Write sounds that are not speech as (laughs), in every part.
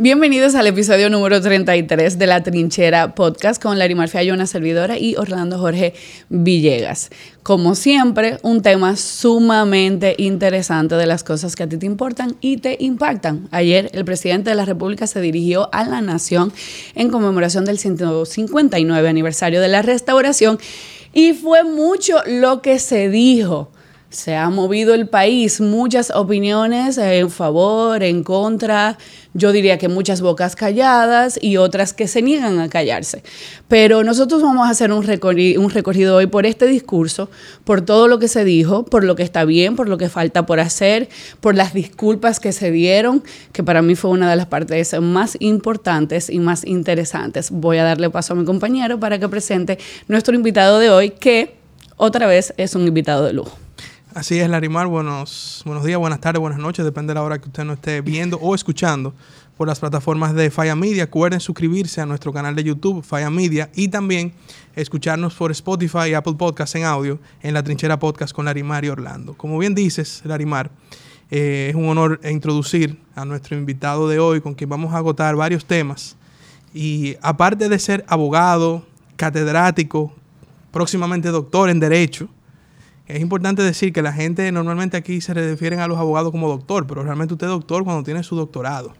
Bienvenidos al episodio número 33 de La Trinchera Podcast con Larimar Fiallo, una servidora, y Orlando Jorge Villegas. Como siempre, un tema sumamente interesante de las cosas que a ti te importan y te impactan. Ayer el presidente de la República se dirigió a la nación en conmemoración del 159 aniversario de la restauración y fue mucho lo que se dijo se ha movido el país, muchas opiniones en favor, en contra, yo diría que muchas bocas calladas y otras que se niegan a callarse. Pero nosotros vamos a hacer un recorrido, un recorrido hoy por este discurso, por todo lo que se dijo, por lo que está bien, por lo que falta por hacer, por las disculpas que se dieron, que para mí fue una de las partes más importantes y más interesantes. Voy a darle paso a mi compañero para que presente nuestro invitado de hoy, que otra vez es un invitado de lujo. Así es, Larimar. Buenos, buenos días, buenas tardes, buenas noches. Depende de la hora que usted nos esté viendo o escuchando por las plataformas de Faya Media. Recuerden suscribirse a nuestro canal de YouTube, Faya Media, y también escucharnos por Spotify y Apple Podcasts en audio en la Trinchera Podcast con Larimar y Orlando. Como bien dices, Larimar, eh, es un honor introducir a nuestro invitado de hoy, con quien vamos a agotar varios temas. Y aparte de ser abogado, catedrático, próximamente doctor en Derecho, es importante decir que la gente normalmente aquí se refieren a los abogados como doctor, pero realmente usted es doctor cuando tiene su doctorado.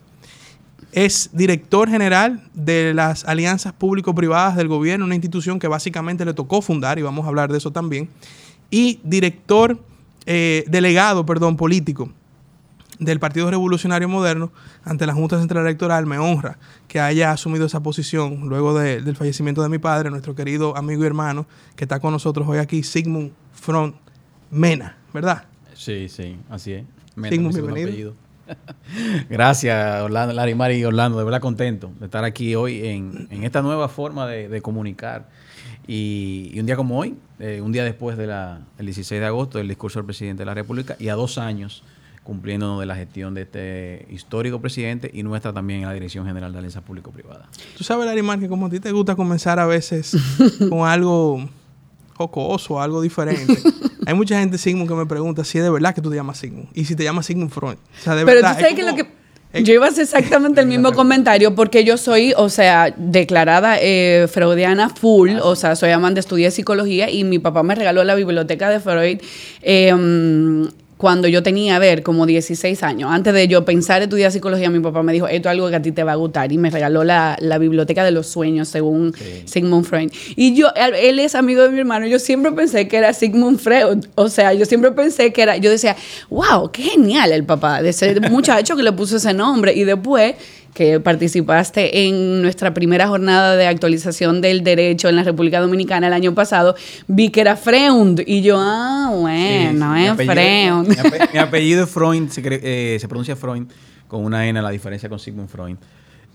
Es director general de las alianzas público-privadas del gobierno, una institución que básicamente le tocó fundar, y vamos a hablar de eso también, y director, eh, delegado, perdón, político del Partido Revolucionario Moderno ante la Junta Central Electoral. Me honra que haya asumido esa posición luego del fallecimiento de mi padre, nuestro querido amigo y hermano, que está con nosotros hoy aquí, Sigmund Front Mena, ¿verdad? Sí, sí, así es. Mena, Sigmund, bienvenido. (laughs) Gracias, Orlando, Larimar y Orlando, de verdad contento de estar aquí hoy en, esta nueva forma de, comunicar. Y, un día como hoy, eh, un día después del 16 de agosto del discurso del presidente de la República y a dos años cumpliéndonos de la gestión de este histórico presidente y nuestra también en la Dirección General de Alianza Público-Privada. Tú sabes, Larimar, que como a ti te gusta comenzar a veces (laughs) con algo jocoso, algo diferente. (laughs) Hay mucha gente, Sigmund, que me pregunta si es de verdad que tú te llamas Sigmund. Y si te llamas Sigmund Freud. O sea, de Pero tú sabes que lo que... Yo iba a hacer exactamente el mismo comentario porque yo soy, o sea, declarada eh, freudiana full, o sea, soy amante, estudié psicología y mi papá me regaló la biblioteca de Freud. Eh, cuando yo tenía, a ver, como 16 años. Antes de yo pensar estudiar psicología, mi papá me dijo, esto es algo que a ti te va a gustar. Y me regaló la, biblioteca de los sueños, según Sigmund Freud. Y yo, él es amigo de mi hermano. Yo siempre pensé que era Sigmund Freud. O sea, yo siempre pensé que era, yo decía, wow, qué genial el papá de ese muchacho que le puso ese nombre. Y después que participaste en nuestra primera jornada de actualización del derecho en la República Dominicana el año pasado, vi que era Freund. Y yo, ah, bueno, es Freund. Mi, apellido es Freund, eh, se, pronuncia Freund con una N, la diferencia con Sigmund Freud.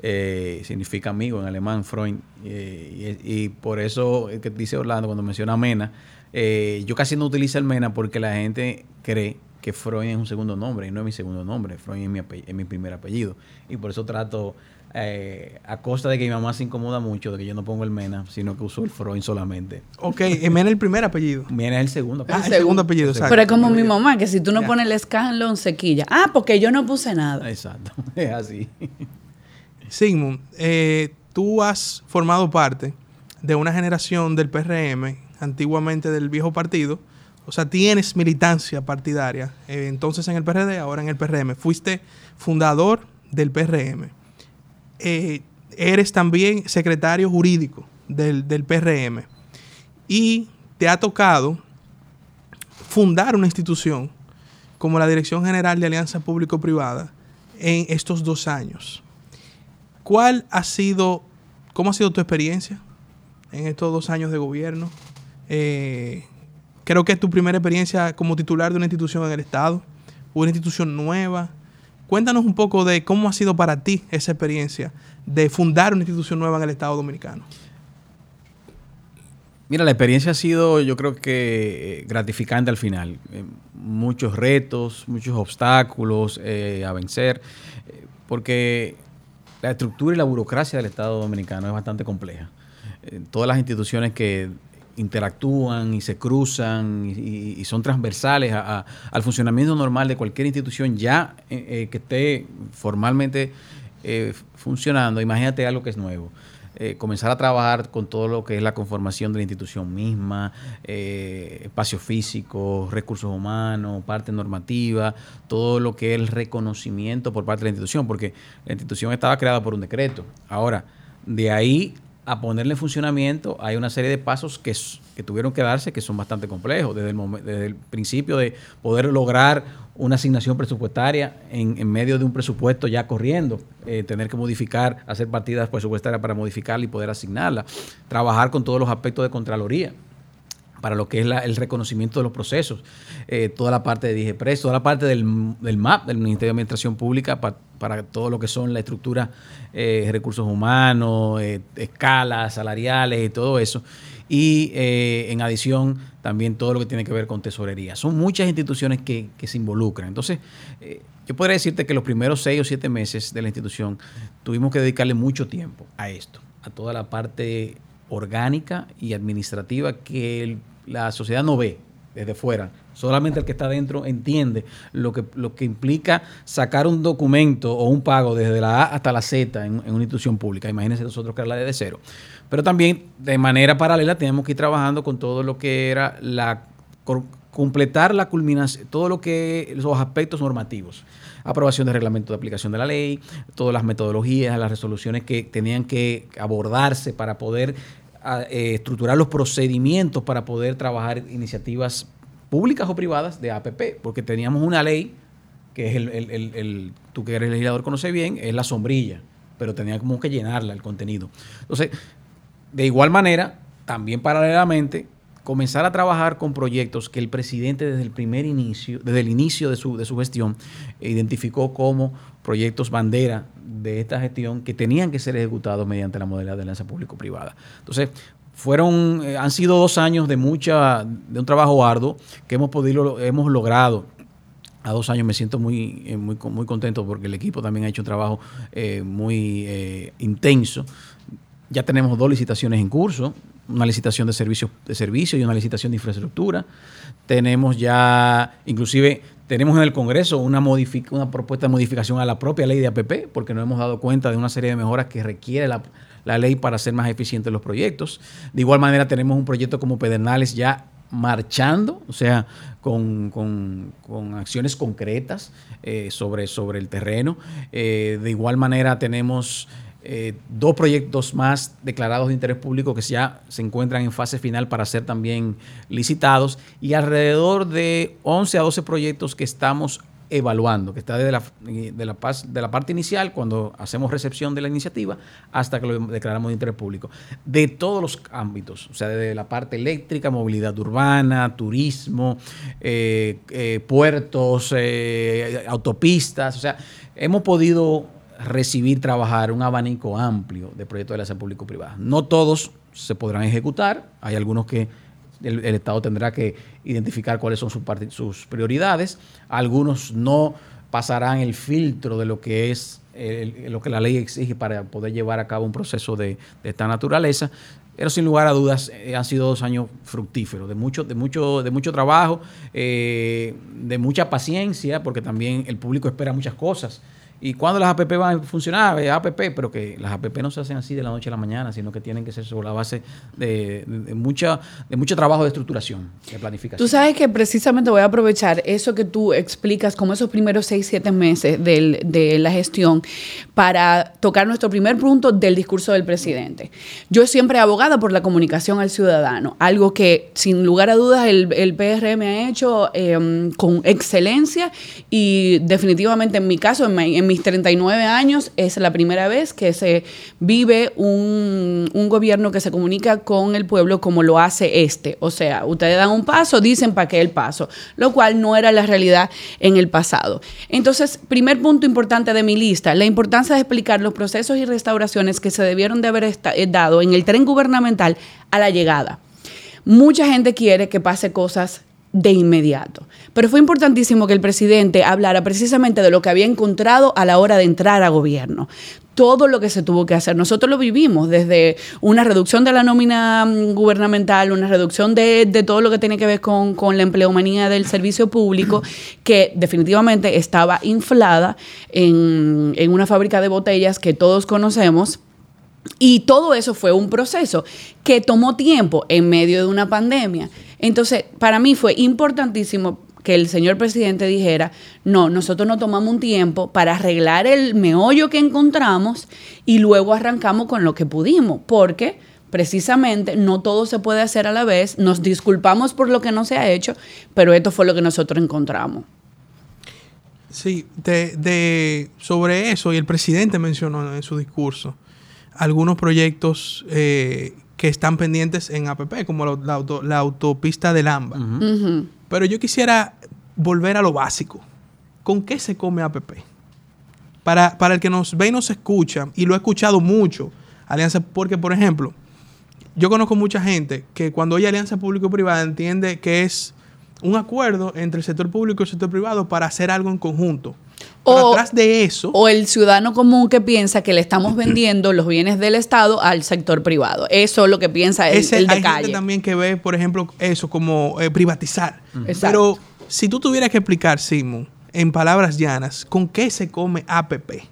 Eh, significa amigo en alemán, Freund. Eh, y, por eso que dice Orlando cuando menciona Mena, yo casi no utilizo el Mena porque la gente cree que Freud es un segundo nombre y no es mi segundo nombre. Freud es mi, es mi primer apellido. Y por eso trato, eh, a costa de que mi mamá se incomoda mucho de que yo no pongo el Mena, sino que uso el Freud solamente. Ok, Mena es el primer apellido. (laughs) Mena es el segundo apellido. Ah, el segundo apellido, exacto. Pero es como mi mamá, que si tú no pones el Scanlon, se quilla. Ah, porque yo no puse nada. Exacto, (laughs) es así. Sigmund, eh, tú has formado parte de una generación del PRM, antiguamente del viejo partido, o sea, tienes militancia partidaria, eh, entonces en el PRD, ahora en el PRM. Fuiste fundador del PRM. Eh, eres también secretario jurídico del, del PRM. Y te ha tocado fundar una institución como la Dirección General de Alianza Público-Privada en estos dos años. ¿Cuál ha sido, cómo ha sido tu experiencia en estos dos años de gobierno? Eh, Creo que es tu primera experiencia como titular de una institución en el Estado, una institución nueva. Cuéntanos un poco de cómo ha sido para ti esa experiencia de fundar una institución nueva en el Estado Dominicano. Mira, la experiencia ha sido, yo creo que eh, gratificante al final. Eh, muchos retos, muchos obstáculos eh, a vencer, porque la estructura y la burocracia del Estado Dominicano es bastante compleja. todas las instituciones que interactúan y se cruzan y, son transversales al funcionamiento normal de cualquier institución ya eh, eh, que esté formalmente eh, funcionando, imagínate algo que es nuevo. Comenzar a trabajar con todo lo que es la conformación de la institución misma, eh, espacio físico, recursos humanos, parte normativa, todo lo que es el reconocimiento por parte de la institución, porque la institución estaba creada por un decreto. Ahora, de ahí a ponerle en funcionamiento hay una serie de pasos que, que tuvieron que darse que son bastante complejos, desde el, desde el principio de poder lograr una asignación presupuestaria en, en, medio de un presupuesto ya corriendo, eh, tener que modificar, hacer partidas presupuestarias para modificarla y poder asignarla, trabajar con todos los aspectos de Contraloría para lo que es el reconocimiento de los procesos, eh, toda la parte de DIGEPRES, toda la parte del, del, MAP, del Ministerio de Administración Pública, para todo lo que son la estructura, eh, recursos humanos, eh, escalas salariales y todo eso y eh, en adición también todo lo que tiene que ver con tesorería. Son muchas instituciones que, se involucran. Entonces, yo podría decirte que los primeros seis o siete meses de la institución tuvimos que dedicarle mucho tiempo a esto, a toda la parte orgánica y administrativa que la sociedad no ve desde fuera. Solamente el que está dentro entiende lo que, lo que implica sacar un documento o un pago desde la A hasta la Z en, una institución pública. Imagínense nosotros que era la de cero. Pero también de manera paralela tenemos que ir trabajando con todo lo que era la completar la culminación, todo lo que los aspectos normativos. Aprobación de reglamento de aplicación de la ley, todas las metodologías, las resoluciones que tenían que abordarse para poder eh, estructurar los procedimientos para poder trabajar iniciativas públicas o privadas de APP, porque teníamos una ley que es el, el, tú que eres legislador conoce bien, es la sombrilla, pero teníamos que llenarla el contenido. Entonces, de igual manera, también paralelamente, comenzar a trabajar con proyectos que el presidente desde el primer inicio, desde el inicio de su, de su gestión, identificó como proyectos bandera de esta gestión que tenían que ser ejecutados mediante la modalidad de alianza público-privada. Entonces, fueron, eh, han sido dos años de mucha, de un trabajo arduo que hemos podido, hemos logrado a dos años me siento muy, eh, muy, muy contento porque el equipo también ha hecho un trabajo eh, muy intenso ya tenemos dos licitaciones en curso, una licitación de servicios de servicio y una licitación de infraestructura. Tenemos ya, inclusive, tenemos en el Congreso una, propuesta de modificación a la propia ley de APP, porque nos hemos dado cuenta de una serie de mejoras que requiere la, ley para ser más eficientes los proyectos. De igual manera, tenemos un proyecto como Pedernales ya marchando, o sea, con, acciones concretas eh, sobre, sobre el terreno. Eh, de igual manera, tenemos eh, dos proyectos más declarados de interés público que ya se encuentran en fase final para ser también licitados y alrededor de 11 a 12 proyectos que estamos evaluando, que está desde la, de la, de la parte inicial, cuando hacemos recepción de la iniciativa, hasta que lo declaramos de interés público. De todos los ámbitos, o sea, desde la parte eléctrica, movilidad urbana, turismo, eh, eh, puertos, autopistas, o sea, hemos podido recibir, trabajar un abanico amplio de proyectos de la público-privada. No todos se podrán ejecutar, hay algunos que el, Estado tendrá que identificar cuáles son sus, sus prioridades, algunos no pasarán el filtro de lo que es lo que la ley exige para poder llevar a cabo un proceso de, esta naturaleza. Pero sin lugar a dudas eh, han sido dos años fructíferos, de mucho, de mucho, de mucho trabajo, eh, de mucha paciencia, porque también el público espera muchas cosas ¿Y cuándo las APP van a funcionar? APP, pero que las APP no se hacen así de la noche a la mañana, sino que tienen que ser sobre la base de, mucha, de mucho trabajo de estructuración, de planificación. Tú sabes que precisamente voy a aprovechar eso que tú explicas, como esos primeros seis, siete meses de la gestión, para tocar nuestro primer punto del discurso del presidente. Yo siempre he abogado por la comunicación al ciudadano, algo que sin lugar a dudas el, el PRM ha hecho em, con excelencia y definitivamente en mi caso, en mi, en mi 39 años es la primera vez que se vive un, gobierno que se comunica con el pueblo como lo hace este. O sea, ustedes dan un paso, dicen para qué el paso, lo cual no era la realidad en el pasado. Entonces, primer punto importante de mi lista, la importancia de explicar los procesos y restauraciones que se debieron de haber eh, dado en el tren gubernamental a la llegada. Mucha gente quiere que pase cosas de inmediato. Pero fue importantísimo que el presidente hablara precisamente de lo que había encontrado a la hora de entrar a gobierno. todo lo que se tuvo que hacer. Nosotros lo vivimos desde una reducción de la nómina mm, gubernamental, una reducción de, todo lo que tiene que ver con, con, la empleomanía del servicio público, (clears throat) que definitivamente estaba inflada en, en una fábrica de botellas que todos conocemos. Y todo eso fue un proceso que tomó tiempo en medio de una pandemia. Entonces, para mí fue importantísimo que el señor presidente dijera, no, nosotros no tomamos un tiempo para arreglar el meollo que encontramos y luego arrancamos con lo que pudimos, porque precisamente no todo se puede hacer a la vez, nos disculpamos por lo que no se ha hecho, pero esto fue lo que nosotros encontramos. Sí, de, sobre eso, y el presidente mencionó en su discurso algunos proyectos eh, que están pendientes en APP, como la, autopista del AMBA. Pero yo quisiera volver a lo básico. ¿Con qué se come APP? Para, para el que nos ve y nos escucha, y lo he escuchado mucho, Alianza, porque por ejemplo, yo conozco mucha gente que cuando hay alianza público-privada entiende que es un acuerdo entre el sector público y el sector privado para hacer algo en conjunto. O, atrás de eso. O el ciudadano común que piensa que le estamos (clears throat) vendiendo los bienes del Estado al sector privado. Eso es lo que piensa el, el de hay Gente también que ve, por ejemplo, eso como eh, privatizar. Pero si tú tuvieras que explicar, Simon, en palabras llanas, ¿con qué se come APP?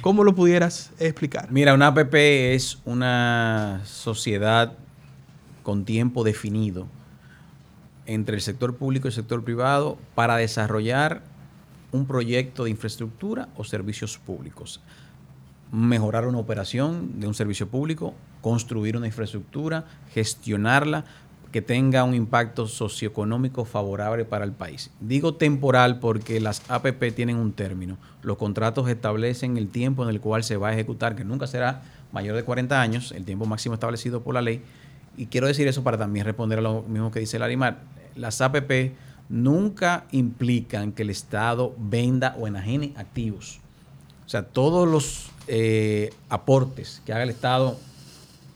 ¿Cómo lo pudieras explicar? Mira, una APP es una sociedad con tiempo definido entre el sector público y el sector privado para desarrollar un proyecto de infraestructura o servicios públicos. Mejorar una operación de un servicio público, construir una infraestructura, gestionarla, que tenga un impacto socioeconómico favorable para el país. Digo temporal porque las APP tienen un término. Los contratos establecen el tiempo en el cual se va a ejecutar, que nunca será mayor de 40 años, el tiempo máximo establecido por la ley. Y quiero decir eso para también responder a lo mismo que dice Larimar. Las APP nunca implican que el Estado venda o enajene activos. O sea, todos los eh, aportes que haga el Estado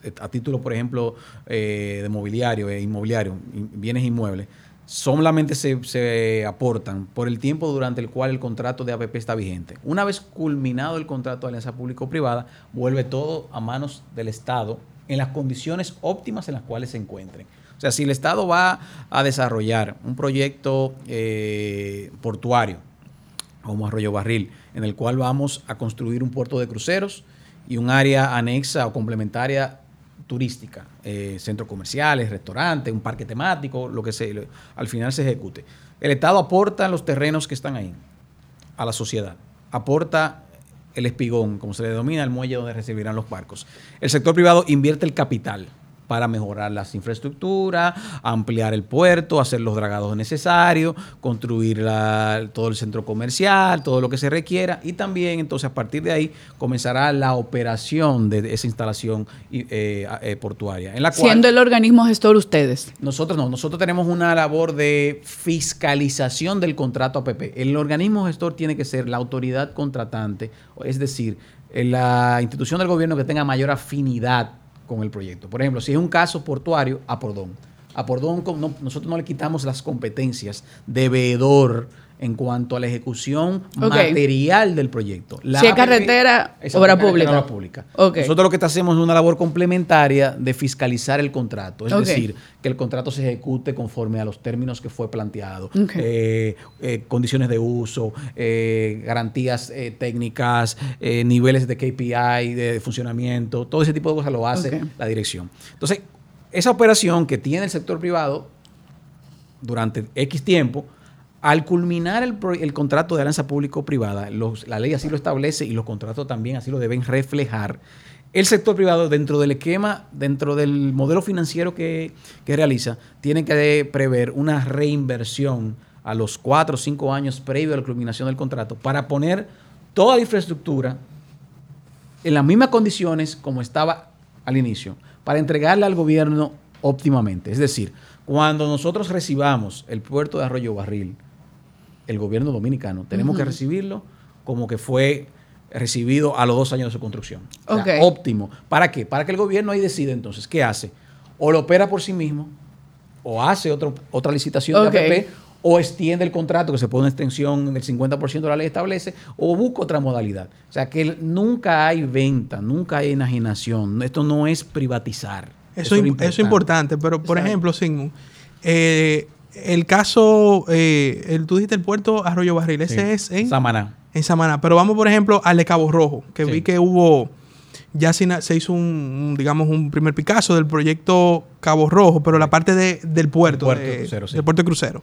eh, a título, por ejemplo, eh, de mobiliario, inmobiliario, bienes inmuebles, solamente se, se, aportan por el tiempo durante el cual el contrato de APP está vigente. Una vez culminado el contrato de alianza público-privada, vuelve todo a manos del Estado en las condiciones óptimas en las cuales se encuentren. O sea, si el Estado va a desarrollar un proyecto eh, portuario, como Arroyo Barril, en el cual vamos a construir un puerto de cruceros y un área anexa o complementaria turística, eh, centros comerciales, restaurantes, un parque temático, lo que se, al final se ejecute. El Estado aporta los terrenos que están ahí a la sociedad, aporta el espigón, como se le denomina, el muelle donde recibirán los barcos. El sector privado invierte el capital, para mejorar las infraestructuras, ampliar el puerto, hacer los dragados necesarios, construir todo el centro comercial, todo lo que se requiera y también entonces a partir de ahí comenzará la operación de esa instalación eh, eh, portuaria. En la Siendo el organismo gestor ustedes. Nosotros no, nosotros tenemos una labor de fiscalización del contrato APP. El organismo gestor tiene que ser la autoridad contratante, es decir, la institución del gobierno que tenga mayor afinidad con el proyecto. Por ejemplo, si es un caso portuario, a Pordón. A Pordón nosotros no le quitamos las competencias de veedor en cuanto a la ejecución material del proyecto. si es carretera, obra pública. pública. Nosotros lo que hacemos es una labor complementaria de fiscalizar el contrato, es decir, que el contrato se ejecute conforme a los términos que fue planteado, eh, eh, condiciones de uso, eh, garantías técnicas, niveles de KPI, de funcionamiento, todo ese tipo de cosas lo hace la dirección. Entonces, esa operación que tiene el sector privado durante X tiempo, al culminar el, contrato de alianza público-privada, la ley así lo establece y los contratos también así lo deben reflejar, el sector privado dentro del esquema, dentro del modelo financiero que, realiza, tiene que prever una reinversión a los cuatro o cinco años previo a la culminación del contrato para poner toda la infraestructura en las mismas condiciones como estaba al inicio, para entregarle al gobierno óptimamente. Es decir, cuando nosotros recibamos el puerto de Arroyo Barril, el gobierno dominicano. Tenemos que recibirlo como que fue recibido a los dos años de su construcción. óptimo. ¿Para qué? Para que el gobierno ahí decida entonces qué hace. O lo opera por sí mismo, o hace otro, otra licitación de APP, o extiende el contrato, que se pone una extensión del 50% de la ley establece, o busca otra modalidad. O sea que nunca hay venta, nunca hay enajenación. Esto no es privatizar. Eso, es importante, pero por ejemplo, Sigmund, eh, el caso, eh, el, tú dijiste el puerto Arroyo Barril, ese es en Samaná. En Samaná. Pero vamos, por ejemplo, al de Cabo Rojo, que vi que hubo, ya se, hizo un, digamos, un primer Picasso del proyecto Cabo Rojo, pero la parte del puerto, de, crucero, del puerto de crucero.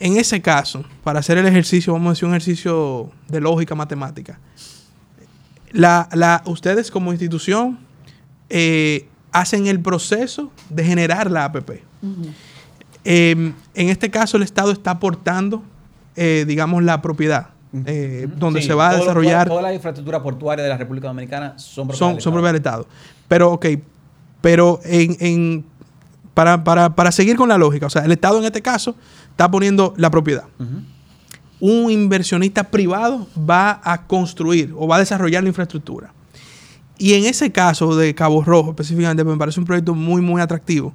En ese caso, para hacer el ejercicio, vamos a decir un ejercicio de lógica matemática, la, la, ustedes como institución eh, hacen el proceso de generar la APP. Em, en este caso, el Estado está aportando, eh, digamos, la propiedad. Eh, donde se va a desarrollar. Toda, la infraestructura portuaria de la República Dominicana son propiedad son, del Estado. Pero, ok, pero en, para, para, seguir con la lógica, o sea, el Estado en este caso está poniendo la propiedad. Un inversionista privado va a construir o va a desarrollar la infraestructura. Y en ese caso de Cabo Rojo específicamente me parece un proyecto muy, muy atractivo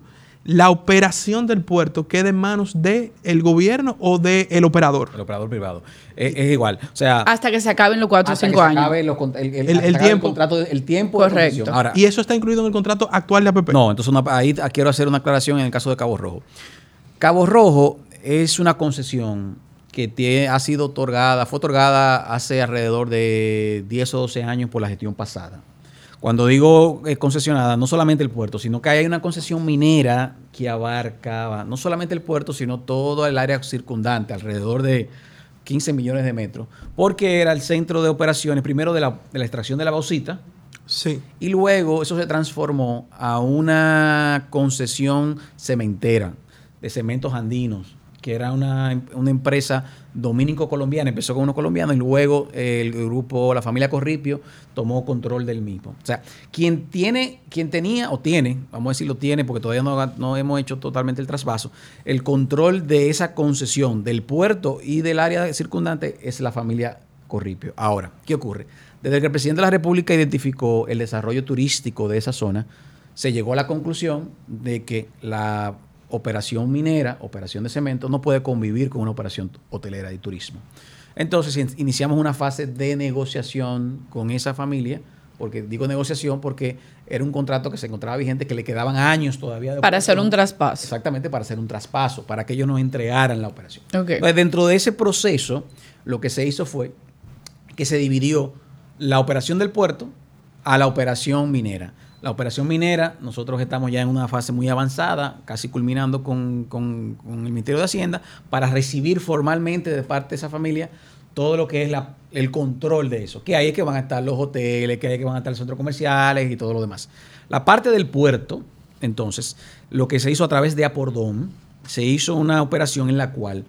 la operación del puerto quede en manos del el gobierno o del operador. El operador privado. Es, igual. O sea, hasta que se acaben los cuatro o cinco años. Acabe el, tiempo. contrato, el tiempo. Correcto. y eso está incluido en el contrato actual de APP. No, entonces ahí quiero hacer una aclaración en el caso de Cabo Rojo. Cabo Rojo es una concesión que ha sido otorgada, fue otorgada hace alrededor de 10 o 12 años por la gestión pasada. Cuando digo eh, concesionada, no solamente el puerto, sino que hay una concesión minera que abarca no solamente el puerto, sino todo el área circundante, alrededor de 15 millones de metros, porque era el centro de operaciones, primero de la, de la extracción de la bauxita, Sí. Y luego eso se transformó a una concesión cementera de cementos andinos que era una, empresa dominico-colombiana, empezó con unos colombianos y luego el grupo, la familia Corripio, tomó control del mismo. O sea, quien tiene, quien tenía o tiene, vamos a decirlo tiene, porque todavía no, no hemos hecho totalmente el traspaso, el control de esa concesión del puerto y del área circundante es la familia Corripio. Ahora, ¿qué ocurre? Desde que el presidente de la República identificó el desarrollo turístico de esa zona, se llegó a la conclusión de que la operación minera, operación de cemento, no puede convivir con una operación hotelera y turismo. Entonces iniciamos una fase de negociación con esa familia, porque digo negociación porque era un contrato que se encontraba vigente, que le quedaban años todavía. De para hacer un traspaso. Exactamente, para hacer un traspaso, para que ellos no entregaran la operación. dentro de ese proceso, lo que se hizo fue que se dividió la operación del puerto a la operación minera. La operación minera, nosotros estamos ya en una fase muy avanzada, casi culminando con, el Ministerio de Hacienda, para recibir formalmente de parte de esa familia todo lo que es el control de eso. Que ahí es que van a estar los hoteles, que ahí es que van a estar los centros comerciales y todo lo demás. La parte del puerto, entonces, lo que se hizo a través de Apordón, se hizo una operación en la cual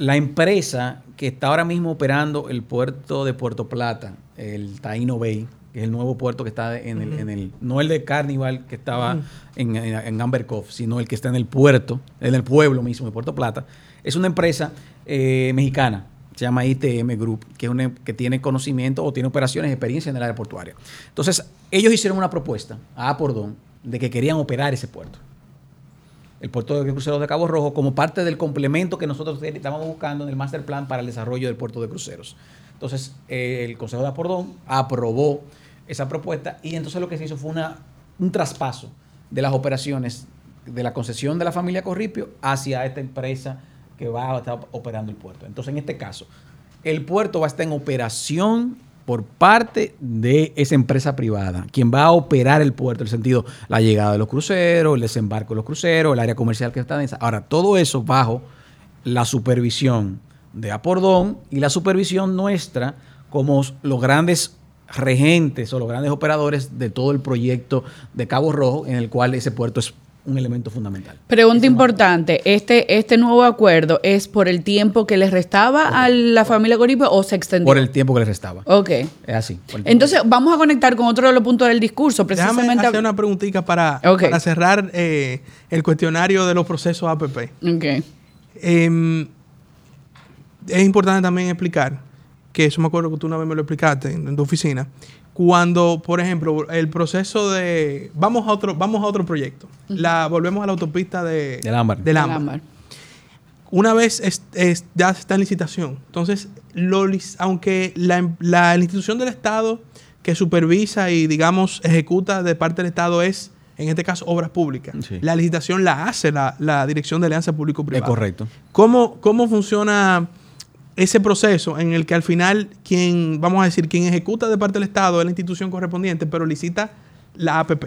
la empresa que está ahora mismo operando el puerto de Puerto Plata, el Taino Bay, que es el nuevo puerto que está en, el, en el, no el de Carnival que estaba en, en, Amber sino el que está en el puerto, en el pueblo mismo de Puerto Plata. Es una empresa eh, mexicana, se llama ITM Group, que, es una, que tiene conocimiento o tiene operaciones, experiencia en el área portuaria. Entonces, ellos hicieron una propuesta a Apordón de que querían operar ese puerto. El puerto de cruceros de Cabo Rojo como parte del complemento que nosotros estábamos buscando en el master plan para el desarrollo del puerto de cruceros. Entonces, eh, el Consejo de Apordón aprobó esa propuesta y entonces lo que se hizo fue una, un traspaso de las operaciones de la concesión de la familia Corripio hacia esta empresa que va a estar operando el puerto. Entonces, en este caso, el puerto va a estar en operación por parte de esa empresa privada, quien va a operar el puerto, en el sentido, la llegada de los cruceros, el desembarco de los cruceros, el área comercial que está en. Ahora, todo eso bajo la supervisión de Apordón y la supervisión nuestra como los grandes regentes o los grandes operadores de todo el proyecto de Cabo Rojo, en el cual ese puerto es un elemento fundamental. Pregunta importante, ¿este, ¿este nuevo acuerdo es por el tiempo que les restaba a la familia Coripio o se extendió? Por el tiempo que les restaba. Ok. Es así. Entonces, vamos a conectar con otro de los puntos del discurso, precisamente. Déjame hacer una preguntita para, para cerrar eh, el cuestionario de los procesos APP. Ok. Em, es importante también explicar que eso me acuerdo que tú una vez me lo explicaste en, tu oficina, cuando, por ejemplo, el proceso de vamos a otro vamos a otro proyecto, la volvemos a la autopista de del Ámbar. Del Ámbar. una vez es- es- ya está en licitación, entonces, lo aunque la, la institución del Estado que supervisa y, digamos, ejecuta de parte del Estado es, en este caso, obras públicas, Sí. la licitación la hace la, la Dirección de Alianza Es Público-Privada. correcto. ¿Cómo, ¿Cómo funciona ese proceso en el que al final quien, vamos a decir, quien ejecuta de parte del Estado es la institución correspondiente, pero licita la APP?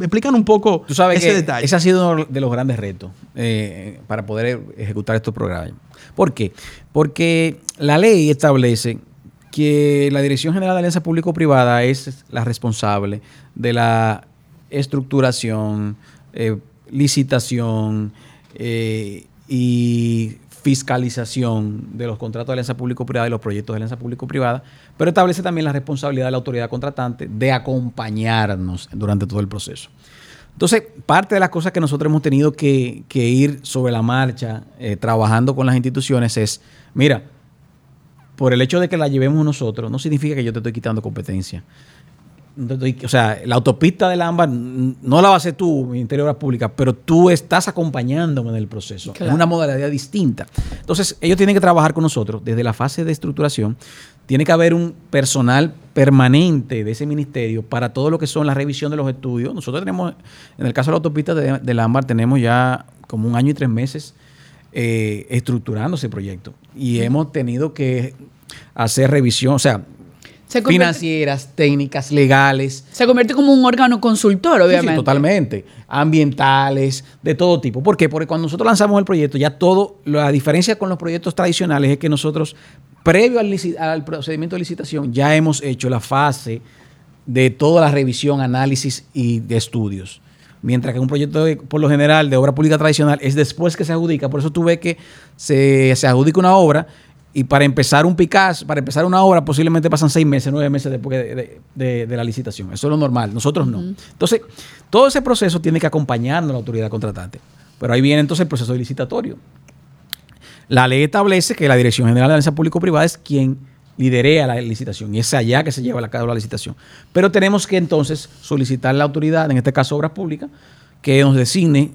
Explican un poco Tú sabes ese que detalle. ese ha sido uno de los grandes retos eh, para poder ejecutar estos programas. ¿Por qué? Porque la ley establece que la Dirección General de Alianza Público-Privada es la responsable de la estructuración, eh, licitación eh, y fiscalización de los contratos de alianza público-privada y los proyectos de alianza público-privada, pero establece también la responsabilidad de la autoridad contratante de acompañarnos durante todo el proceso. Entonces, parte de las cosas que nosotros hemos tenido que, ir sobre la marcha, eh, trabajando con las instituciones, es, mira, por el hecho de que la llevemos nosotros, no significa que yo te estoy quitando competencia. O sea, la autopista del AMBA n- no la va a hacer tú, Ministerio de Obras Públicas, pero tú estás acompañándome en el proceso. Claro. Es una modalidad distinta. Entonces, ellos tienen que trabajar con nosotros desde la fase de estructuración. Tiene que haber un personal permanente de ese ministerio para todo lo que son la revisión de los estudios. Nosotros tenemos, en el caso de la autopista de, del AMBAR, tenemos ya como un año y tres meses eh, estructurando ese proyecto. Y hemos tenido que hacer revisión, o sea, Se convierte- financieras, técnicas, legales. Se convierte como un órgano consultor, Sí, sí, obviamente. totalmente. Ambientales, de todo tipo. ¿Por qué? Porque cuando nosotros lanzamos el proyecto, ya todo, la diferencia con los proyectos tradicionales es que nosotros, previo al, procedimiento de licitación, ya hemos hecho la fase de toda la revisión, análisis y de estudios. Mientras que un proyecto, de- por lo general, de obra pública tradicional es después que se adjudica. Por eso tú ves que se, se adjudica una obra y para empezar un Picasso, para empezar una obra, posiblemente pasan seis meses, nueve meses después de, de- de- de la licitación. Eso es lo normal. Nosotros no. Entonces, todo ese proceso tiene que acompañarnos a la autoridad contratante. Pero ahí viene entonces el proceso licitatorio. La ley establece que la Dirección General de Alianza Público-Privada es quien liderea la licitación y es allá que se lleva a cabo la licitación. Pero tenemos que entonces solicitar a la autoridad, en este caso Obras Públicas, que nos designe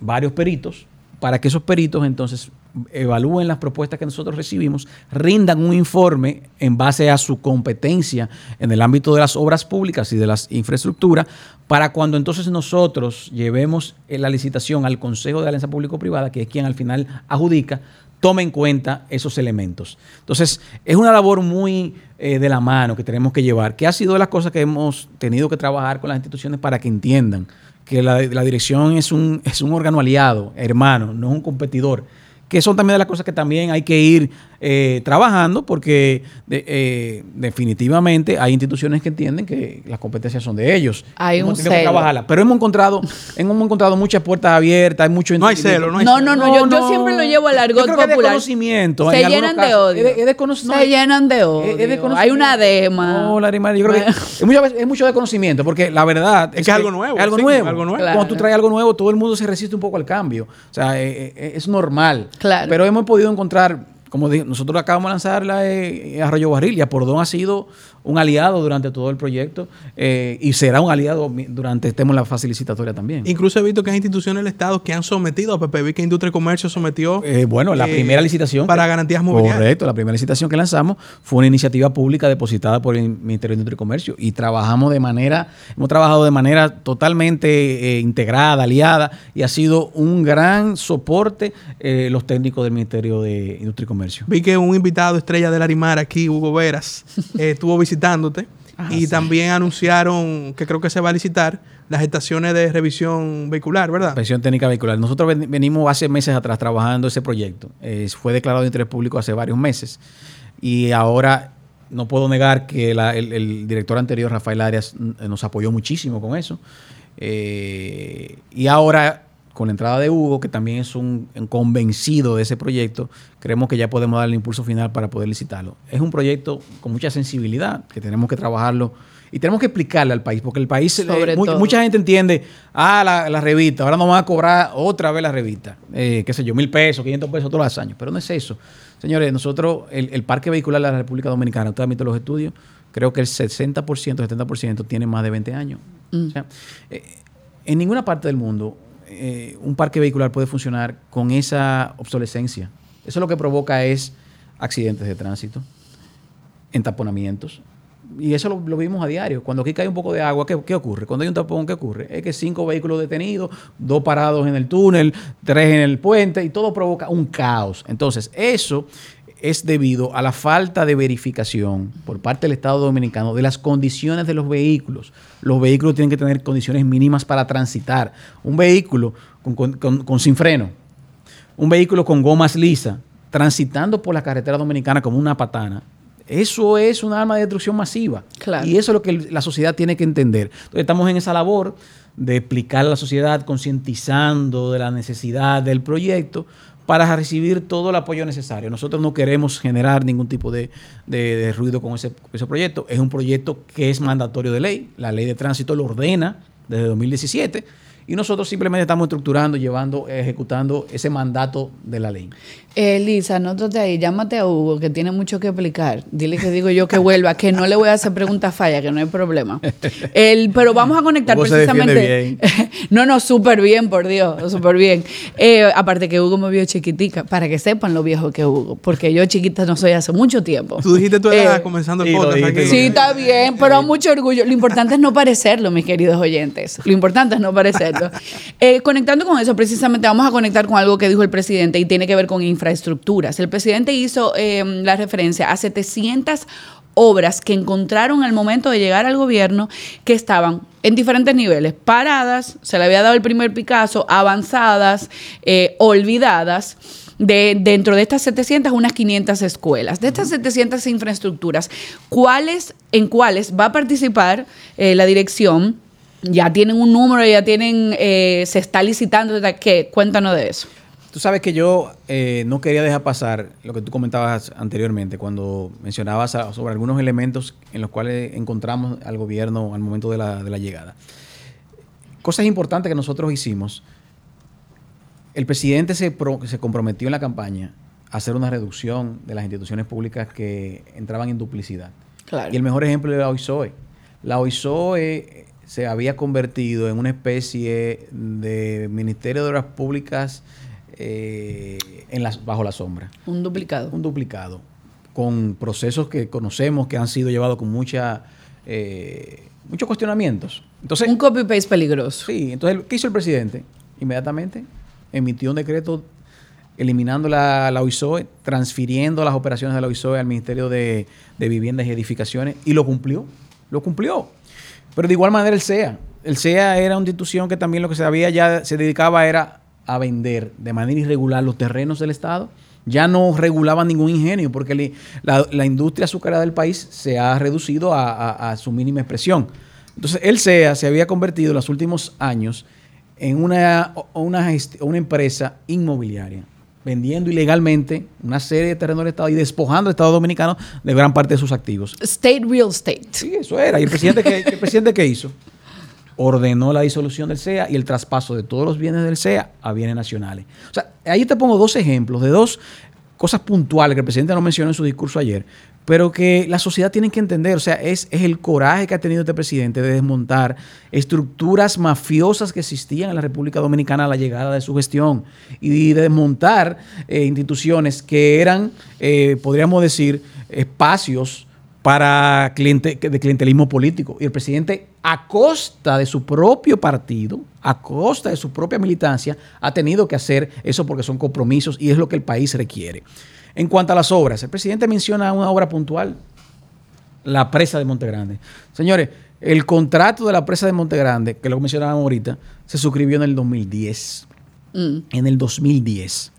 varios peritos para que esos peritos entonces evalúen las propuestas que nosotros recibimos, rindan un informe en base a su competencia en el ámbito de las obras públicas y de las infraestructuras, para cuando entonces nosotros llevemos eh, la licitación al Consejo de Alianza Público-Privada, que es quien al final adjudica, tome en cuenta esos elementos. Entonces, es una labor muy eh, de la mano que tenemos que llevar, que ha sido de las cosas que hemos tenido que trabajar con las instituciones para que entiendan que la, la dirección es un, es un órgano aliado, hermano, no es un competidor. Que son también de las cosas que también hay que ir eh, trabajando, porque de- eh, definitivamente hay instituciones que entienden que las competencias son de ellos. Hay un tenido que celo. trabajarlas. Pero hemos encontrado, hemos encontrado muchas puertas abiertas, hay mucho No hay celo, no hay No, celo. no, no, yo, yo siempre lo llevo al Yo argot creo que popular. Se llenan de odio. Es es no, Se llenan de odio. es- es de Hay una dema. No, Larimar, yo creo que (laughs) es, muchas veces- es mucho de conocimiento, porque la verdad Es que es algo nuevo, Es algo sí, nuevo. algo nuevo. Claro. Cuando tú traes algo nuevo, todo el mundo se resiste un poco al cambio. O sea, eh, eh, es normal. Claro. Pero hemos podido encontrar, como dije, nosotros acabamos de lanzar la eh, Arroyo Barril y Apordón ha sido un aliado durante todo el proyecto eh, y será un aliado durante estemos en la fase licitatoria también. Incluso he visto que hay instituciones del Estado que han sometido a PPB, que Industria y Comercio sometió Eh, bueno, la eh, primera licitación. para que- garantías mobiliarias. Correcto, la primera licitación que lanzamos fue una iniciativa pública depositada por el Ministerio de Industria y Comercio y trabajamos de manera, hemos trabajado de manera totalmente eh, integrada, aliada y ha sido un gran soporte eh, los técnicos del Ministerio de Industria y Comercio. Vi que un invitado estrella del Arimar aquí, Hugo Veras, (laughs) eh, estuvo visitándote Ah, y también anunciaron que creo que se va a licitar las estaciones de revisión vehicular, ¿verdad? Pensión técnica vehicular. Nosotros ven- venimos hace meses atrás trabajando ese proyecto. Eh, fue declarado de interés público hace varios meses. Y ahora no puedo negar que la- el, el director anterior, Rafael Arias, nos apoyó muchísimo con eso. Eh, y ahora, con la entrada de Hugo, que también es un, un convencido de ese proyecto, creemos que ya podemos darle el impulso final para poder licitarlo. Es un proyecto con mucha sensibilidad, que tenemos que trabajarlo y tenemos que explicarle al país, porque el país, eh, Sobre todo. mucha gente entiende, ah, la, la revista, ahora nos van a cobrar otra vez la revista, eh, qué sé yo, mil pesos, 500 pesos todos los años, pero no es eso. Señores, nosotros, el, el parque vehicular de la República Dominicana, usted ha visto los estudios, creo que el 60%, 70% tiene más de 20 años. Mm. O sea, eh, en ninguna parte del mundo eh, un parque vehicular puede funcionar con esa obsolescencia. Eso lo que provoca es accidentes de tránsito, entaponamientos. Y eso lo, lo vimos a diario. Cuando aquí cae un poco de agua, ¿qué, ¿qué, ocurre? Cuando hay un tapón, ¿qué ocurre? Es que cinco vehículos detenidos, dos parados en el túnel, tres en el puente, y todo provoca un caos. Entonces, eso es debido a la falta de verificación por parte del Estado Dominicano de las condiciones de los vehículos. Los vehículos tienen que tener condiciones mínimas para transitar. Un vehículo con, con, con, con sin freno, un vehículo con gomas lisas, transitando por la carretera dominicana como una patana, eso es un arma de destrucción masiva. Claro. Y eso es lo que la sociedad tiene que entender. Entonces estamos en esa labor de explicar a la sociedad, concientizando de la necesidad del proyecto para recibir todo el apoyo necesario. Nosotros no queremos generar ningún tipo de, de, ruido con ese, ese proyecto. Es un proyecto que es mandatorio de ley. La ley de tránsito lo ordena desde 2017 y nosotros simplemente estamos estructurando, llevando, ejecutando ese mandato de la ley. Eh, Lisa, anótate ahí, llámate a Hugo, que tiene mucho que explicar. Dile que digo yo que vuelva, que no le voy a hacer preguntas falla, que no hay problema. El, pero vamos a conectar Hugo se precisamente. defiende (laughs) no, no, súper bien, por Dios, súper bien. Eh, aparte que Hugo me vio chiquitica, para que sepan lo viejo que Hugo, porque yo chiquita no soy hace mucho tiempo. Tú dijiste tu edad Eh, comenzando el podcast. dijiste. Sí, está bien, pero mucho orgullo. Lo importante es no parecerlo, mis queridos oyentes. Lo importante es no parecerlo. Eh, conectando con eso, precisamente vamos a conectar con algo que dijo el presidente y tiene que ver con infraestructuras. El presidente hizo eh, la referencia a 700 obras que encontraron al momento de llegar al gobierno que estaban en diferentes niveles, paradas, se le había dado el primer Picasso, avanzadas, eh, olvidadas. De, dentro de estas 700, unas 500 escuelas. De estas 700 infraestructuras, ¿cuáles, ¿en cuáles va a participar eh, la dirección? Ya tienen un número, ya tienen, eh, se está licitando. ¿Qué? Cuéntanos de eso. Tú sabes que yo eh, no quería dejar pasar lo que tú comentabas anteriormente, cuando mencionabas a- sobre algunos elementos en los cuales encontramos al gobierno al momento de la, de la llegada. Cosas importantes que nosotros hicimos. El presidente se, pro- se comprometió en la campaña a hacer una reducción de las instituciones públicas que entraban en duplicidad. Claro. Y el mejor ejemplo es la OISOE. La OISOE se había convertido en una especie de Ministerio de Obras Públicas eh, en las, bajo la sombra. Un duplicado. Un duplicado, con procesos que conocemos que han sido llevados con mucha, eh, muchos cuestionamientos. Entonces, un copy-paste peligroso. Sí, entonces, ¿qué hizo el presidente? Inmediatamente emitió un decreto eliminando la, la OISOE, transfiriendo las operaciones de la OISOE al Ministerio de, de Viviendas y Edificaciones y lo cumplió, lo cumplió. Pero de igual manera el CEA. El CEA era una institución que también lo que se había ya se dedicaba era a vender de manera irregular los terrenos del Estado. Ya no regulaban ningún ingenio porque la, industria azucarera del país se ha reducido a, su mínima expresión. Entonces el CEA se había convertido en los últimos años en una, una, una empresa inmobiliaria, vendiendo ilegalmente una serie de terrenos del Estado y despojando al Estado Dominicano de gran parte de sus activos. State real estate. Sí, eso era. ¿Y el presidente qué, el presidente qué hizo? Ordenó la disolución del CEA y el traspaso de todos los bienes del CEA a bienes nacionales. O sea, ahí te pongo dos ejemplos de dos cosas puntuales que el presidente no mencionó en su discurso ayer, pero que la sociedad tiene que entender. O sea, es, es el coraje que ha tenido este presidente de desmontar estructuras mafiosas que existían en la República Dominicana a la llegada de su gestión y de desmontar eh, instituciones que eran, eh, podríamos decir, espacios para cliente, de clientelismo político. Y el presidente, a costa de su propio partido, a costa de su propia militancia, ha tenido que hacer eso porque son compromisos y es lo que el país requiere. En cuanto a las obras, el presidente menciona una obra puntual, la presa de Montegrande. Señores, el contrato de la presa de Montegrande, que lo mencionábamos ahorita, se suscribió en el 2010. Mm. En el 2010.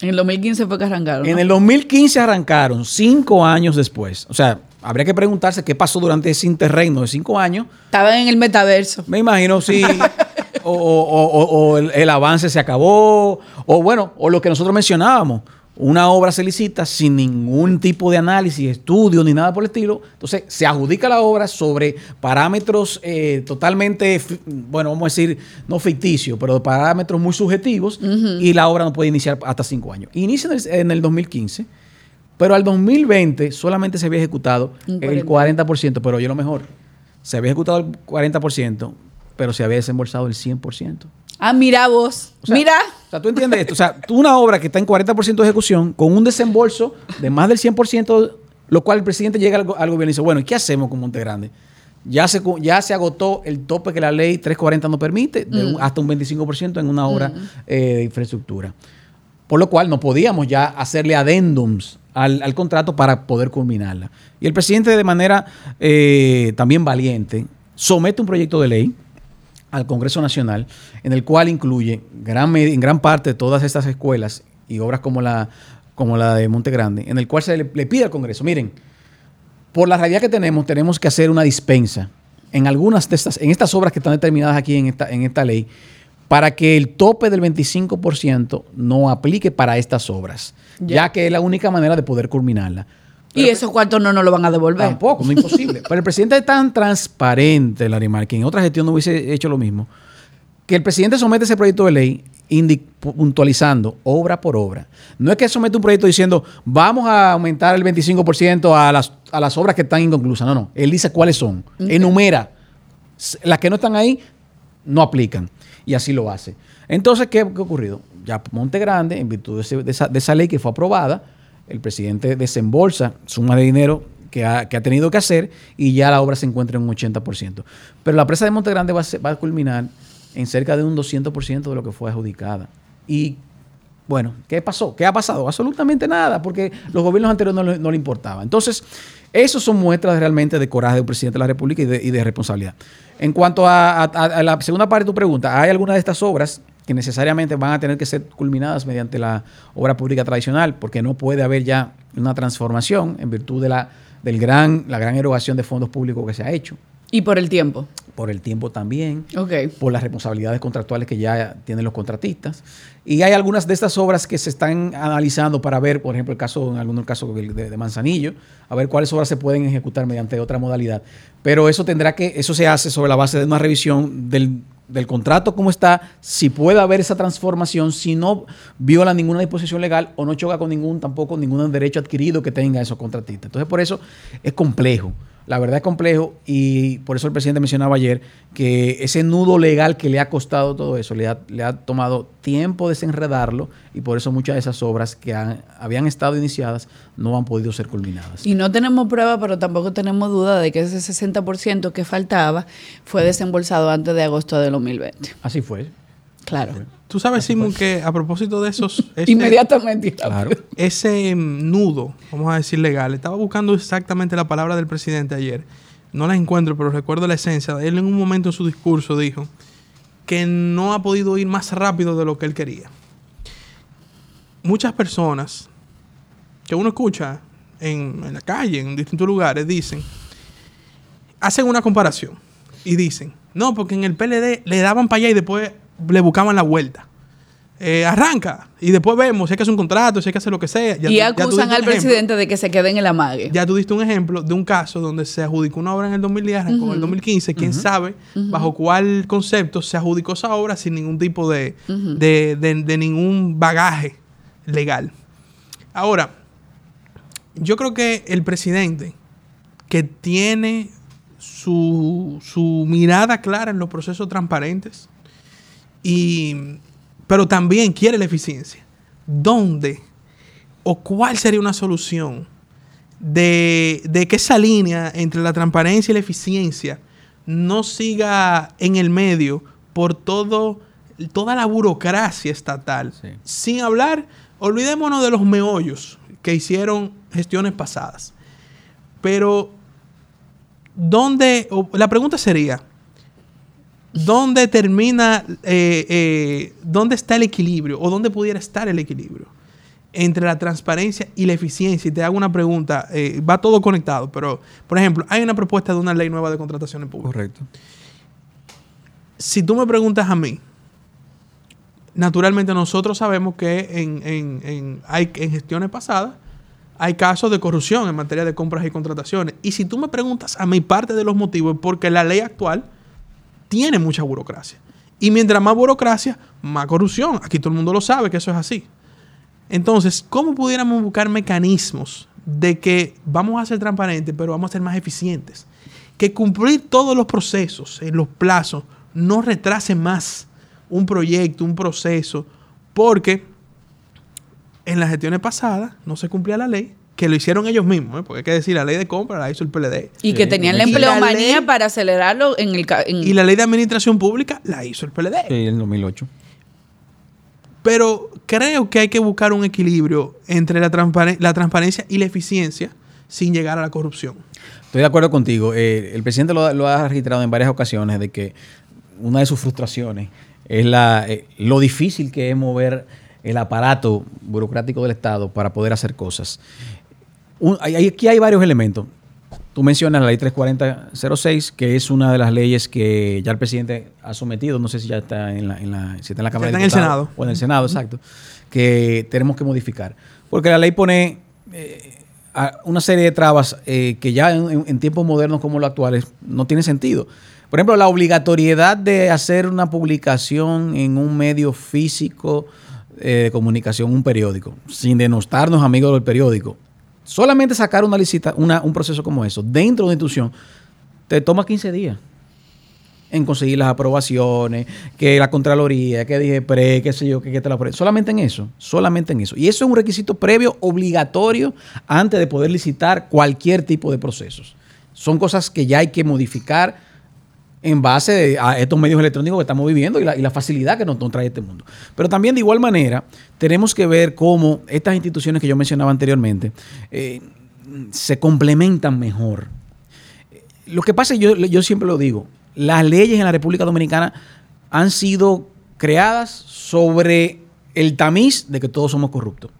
En el 2015 fue que arrancaron. ¿no? En el 2015 arrancaron, cinco años después. O sea, habría que preguntarse qué pasó durante ese interregno de cinco años. Estaban en el metaverso. Me imagino si (laughs) o, o- o- o el, el avance se acabó, o bueno, o lo que nosotros mencionábamos. Una obra se licita sin ningún tipo de análisis, estudio ni nada por el estilo. Entonces se adjudica la obra sobre parámetros eh, totalmente, bueno, vamos a decir, no ficticios, pero parámetros muy subjetivos y la obra no puede iniciar hasta cinco años. Inicia en el, en el 2015, pero al 2020 solamente se había ejecutado el 40%, pero oye lo mejor, se había ejecutado el 40%, pero se había desembolsado el 100%. Ah, mira vos. O sea, mira. O sea, tú entiendes esto. O sea, tú una obra que está en 40% de ejecución, con un desembolso de más del 100%, lo cual el presidente llega al, go- al gobierno y dice, bueno, ¿y qué hacemos con Monte Grande? Ya se, ya se agotó el tope que la ley 340 no permite, de un- hasta un 25% en una obra eh, de infraestructura. Por lo cual no podíamos ya hacerle adendums al, al contrato para poder culminarla. Y el presidente de manera eh, también valiente somete un proyecto de ley al Congreso Nacional, en el cual incluye gran, en gran parte todas estas escuelas y obras como la, como la de Monte Grande, en el cual se le, le pide al Congreso, miren, por la realidad que tenemos, tenemos que hacer una dispensa en algunas de estas, en estas obras que están determinadas aquí en esta, en esta ley, para que el tope del 25% no aplique para estas obras, Ya. ya que es la única manera de poder culminarla. Y esos cuartos no nos lo van a devolver. Tampoco, no es imposible. Pero el presidente es tan transparente, Larimar, que en otra gestión no hubiese hecho lo mismo, que el presidente somete ese proyecto de ley puntualizando obra por obra. No es que somete un proyecto diciendo vamos a aumentar el 25% a las, a las obras que están inconclusas. No, no. Él dice cuáles son. Enumera. Las que no están ahí no aplican. Y así lo hace. Entonces, ¿qué, qué ha ocurrido? Ya Monte Grande, en virtud de, ese- de esa, de esa ley que fue aprobada, el presidente desembolsa suma de dinero que ha, que ha tenido que hacer y ya la obra se encuentra en un 80%. Pero la presa de Monte Grande va a, va a culminar en cerca de un 200% de lo que fue adjudicada. Y bueno, ¿qué pasó? ¿Qué ha pasado? Absolutamente nada, porque los gobiernos anteriores no le, no le importaba. Entonces, esos son muestras realmente de coraje de un presidente de la República y de, responsabilidad. En cuanto a la segunda parte de tu pregunta, ¿hay alguna de estas obras que necesariamente van a tener que ser culminadas mediante la obra pública tradicional? Porque no puede haber ya una transformación en virtud de la, del gran, la gran erogación de fondos públicos que se ha hecho. Y por el tiempo. Por el tiempo también Ok. por las responsabilidades contractuales que ya tienen los contratistas. Y hay algunas de estas obras que se están analizando para ver, por ejemplo, el caso, en algunos casos de, de Manzanillo, a ver cuáles obras se pueden ejecutar mediante otra modalidad. Pero eso tendrá que, eso se hace sobre la base de una revisión del, del contrato como está, si puede haber esa transformación, si no viola ninguna disposición legal o no choca con ningún, tampoco ningún derecho adquirido que tengan esos contratistas. Entonces, por eso es complejo. La verdad es complejo y por eso el presidente mencionaba ayer que ese nudo legal que le ha costado todo eso, le ha, le ha tomado tiempo desenredarlo y por eso muchas de esas obras que han- habían estado iniciadas no han podido ser culminadas. Y no tenemos prueba, pero tampoco tenemos duda de que ese 60% que faltaba fue desembolsado antes de agosto de 2020. Así fue. Claro. Tú sabes, Simon, que a propósito de esos... (laughs) ese- Inmediatamente. Claro. ese mm, nudo, vamos a decir legal, estaba buscando exactamente la palabra del presidente ayer. No la encuentro, pero recuerdo la esencia. Él en un momento en su discurso dijo que no ha podido ir más rápido de lo que él quería. Muchas personas que uno escucha en, en la calle, en distintos lugares, dicen, hacen una comparación y dicen, no, porque en el PLD le daban para allá y después le buscaban la vuelta. Eh, arranca y después vemos si hay que hacer un contrato, si hay que hacer lo que sea. Ya y tú- ya tú acusan al presidente de que se quede en el amague. Ya tú diste un ejemplo de un caso donde se adjudicó una obra en el 2010, arrancó en el 2015. Quién sabe bajo cuál concepto se adjudicó esa obra sin ningún tipo de, de, de- de ningún bagaje legal. Ahora, yo creo que el presidente que tiene su, su mirada clara en los procesos transparentes, y, pero también quiere la eficiencia. ¿Dónde o cuál sería una solución de, de que esa línea entre la transparencia y la eficiencia no siga en el medio por todo, toda la burocracia estatal? Sí. Sin hablar, olvidémonos de los meollos que hicieron gestiones pasadas. Pero, ¿dónde? o la pregunta sería, ¿dónde termina, eh, eh, dónde está el equilibrio o dónde pudiera estar el equilibrio entre la transparencia y la eficiencia? Y te hago una pregunta, eh, va todo conectado, pero, por ejemplo, hay una propuesta de una ley nueva de contrataciones públicas. Correcto. Si tú me preguntas a mí, naturalmente nosotros sabemos que en, en- en- hay, en gestiones pasadas hay casos de corrupción en materia de compras y contrataciones. Y si tú me preguntas a mí, parte de los motivos es porque la ley actual tiene mucha burocracia. Y mientras más burocracia, más corrupción. Aquí todo el mundo lo sabe que eso es así. Entonces, ¿cómo pudiéramos buscar mecanismos de que vamos a ser transparentes, pero vamos a ser más eficientes? Que cumplir todos los procesos los plazos no retrase más un proyecto, un proceso, porque en las gestiones pasadas no se cumplía la ley, que lo hicieron ellos mismos, ¿eh? porque hay que decir, la ley de compra la hizo el PLD. Y que tenían la empleomanía ley- para acelerarlo en el... en- Y la ley de administración pública la hizo el PLD. Sí, en el 2008. Pero creo que hay que buscar un equilibrio entre la, transparen- la transparencia y la eficiencia sin llegar a la corrupción. Estoy de acuerdo contigo. Eh, el presidente lo, lo ha registrado en varias ocasiones de que una de sus frustraciones es la, eh, lo difícil que es mover el aparato burocrático del Estado para poder hacer cosas. Un- aquí hay varios elementos. Tú mencionas la ley 34006, que es una de las leyes que ya el presidente ha sometido, no sé si ya está en la, en la, si está en la Cámara está de en el Senado. O en el Senado, exacto. Que tenemos que modificar. Porque la ley pone eh, a- una serie de trabas eh, que ya en, en- en tiempos modernos como los actuales no tiene sentido. Por ejemplo, la obligatoriedad de hacer una publicación en un medio físico eh, de comunicación, un periódico, sin denostarnos amigos del periódico. Solamente sacar una licita, una- un proceso como eso dentro de una institución te toma 15 días en conseguir las aprobaciones, que la Contraloría, que dije pre, qué sé yo, que, te la apruebe. Solamente en eso, solamente en eso. Y eso es un requisito previo obligatorio antes de poder licitar cualquier tipo de procesos. Son cosas que ya hay que modificar en base a estos medios electrónicos que estamos viviendo y la, facilidad que nos, nos trae este mundo. Pero también de igual manera tenemos que ver cómo estas instituciones que yo mencionaba anteriormente eh, se complementan mejor. Lo que pasa, yo, yo siempre lo digo, las leyes en la República Dominicana han sido creadas sobre el tamiz de que todos somos corruptos.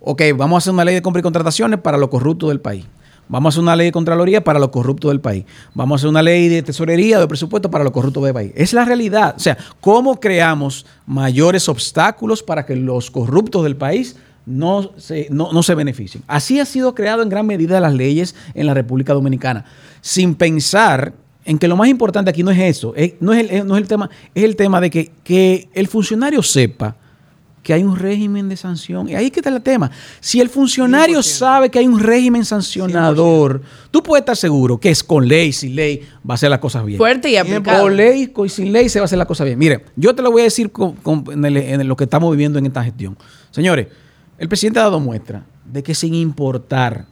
Ok, vamos a hacer una ley de compra y contrataciones para los corruptos del país. Vamos a hacer una ley de Contraloría para los corruptos del país. Vamos a hacer una ley de tesorería, de presupuesto para los corruptos del país. Es la realidad. O sea, ¿cómo creamos mayores obstáculos para que los corruptos del país no se, no, no se beneficien? Así ha sido creado en gran medida las leyes en la República Dominicana, sin pensar en que lo más importante aquí no es eso, es- no, es el, no es el tema, es el tema de que, que el funcionario sepa que hay un régimen de sanción. Y ahí es que está el tema. Si el funcionario 100%. sabe que hay un régimen sancionador, tú puedes estar seguro que es con ley, sin ley, va a hacer las cosas bien. fuerte y aplicado. Con ley y sin ley se va a hacer las cosas bien. Mire, yo te lo voy a decir con- con- en, el- en lo que estamos viviendo en esta gestión. Señores, el presidente ha dado muestra de que sin importar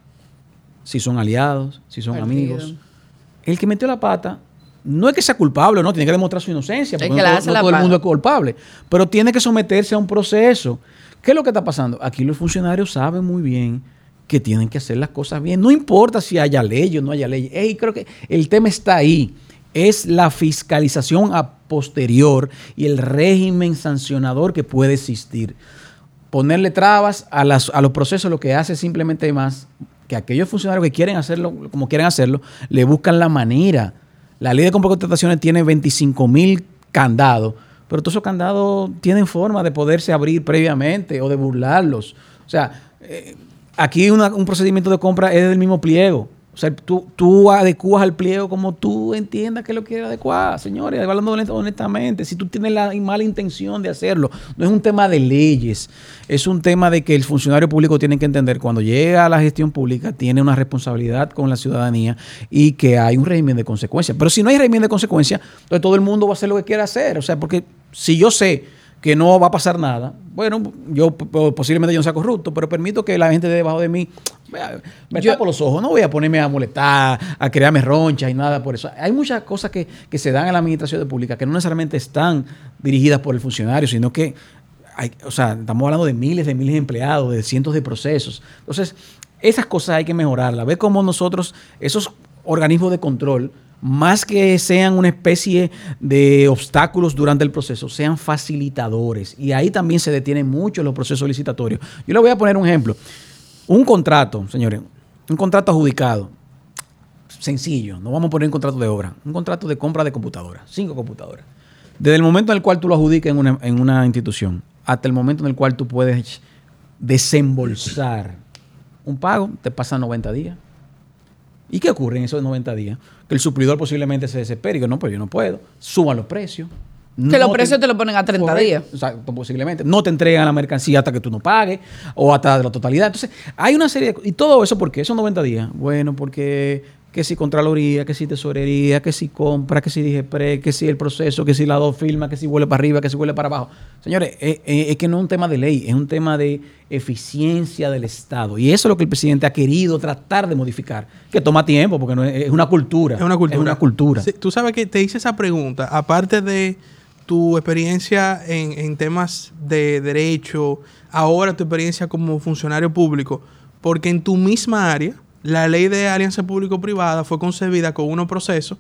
si son aliados, si son Partido. amigos, el que metió la pata no es que sea culpable, no, tiene que demostrar su inocencia, porque no, todo- no el mundo es culpable, pero tiene que someterse a un proceso. ¿Qué es lo que está pasando? Aquí los funcionarios saben muy bien que tienen que hacer las cosas bien, no importa si haya ley o no haya ley. Ey, creo que el tema está ahí. Es la fiscalización a posterior y el régimen sancionador que puede existir ponerle trabas a, las, a los procesos lo que hace simplemente más que aquellos funcionarios que quieren hacerlo como quieren hacerlo, le buscan la manera. La ley de contrataciones tiene 25 mil candados, pero todos esos candados tienen forma de poderse abrir previamente o de burlarlos. O sea, eh, aquí un procedimiento de compra es del mismo pliego. O sea, tú, tú adecuas al pliego como tú entiendas que lo quieres adecuar, señores, hablando honest- honestamente. Si tú tienes la mala intención de hacerlo, no es un tema de leyes, es un tema de que el funcionario público tiene que entender cuando llega a la gestión pública, tiene una responsabilidad con la ciudadanía y que hay un régimen de consecuencias. Pero si no hay régimen de consecuencias, entonces todo el mundo va a hacer lo que quiera hacer. O sea, porque si yo sé que no va a pasar nada. Bueno, yo posiblemente yo sea corrupto, pero permito que la gente de debajo de mí me Yo- tapo los ojos. No voy a ponerme a molestar, a crearme ronchas y nada por eso. Hay muchas cosas que, que se dan en la administración de pública que no necesariamente están dirigidas por el funcionario, sino que hay, o sea, estamos hablando de miles de miles de empleados, de cientos de procesos. Entonces, esas cosas hay que mejorarlas. Ver cómo nosotros, esos organismos de control, más que sean una especie de obstáculos durante el proceso, sean facilitadores. Y ahí también se detienen mucho los procesos licitatorios. Yo le voy a poner un ejemplo. Un contrato, señores, un contrato adjudicado, sencillo, no vamos a poner un contrato de obra, un contrato de compra de computadoras, cinco computadoras. Desde el momento en el cual tú lo adjudicas en una, en una institución hasta el momento en el cual tú puedes desembolsar un pago, te pasan 90 días. ¿Y qué ocurre en esos 90 días? Que el suplidor posiblemente se desespere y diga, no, pero yo no puedo. Suban los precios. Que los No precios te lo ponen a 30 Correcto. días. Exacto, posiblemente. No te entregan la mercancía hasta que tú no pagues o hasta la totalidad. Entonces, hay una serie de... ¿Y todo eso por qué? Esos 90 días. Bueno, porque que si Contraloría, que si Tesorería, que si compra, que si DIGEPRE, que si el proceso, que si la dos firma, que si vuelve para arriba, que si vuelve para abajo. Señores, es, es que no es un tema de ley, es un tema de eficiencia del Estado. Y eso es lo que el presidente ha querido tratar de modificar, que toma tiempo, porque no es, es una cultura. Es una cultura. Es una cultura. Sí, tú sabes que te hice esa pregunta, aparte de tu experiencia en, en temas de derecho, ahora tu experiencia como funcionario público, porque en tu misma área, la ley de alianza público-privada fue concebida con unos procesos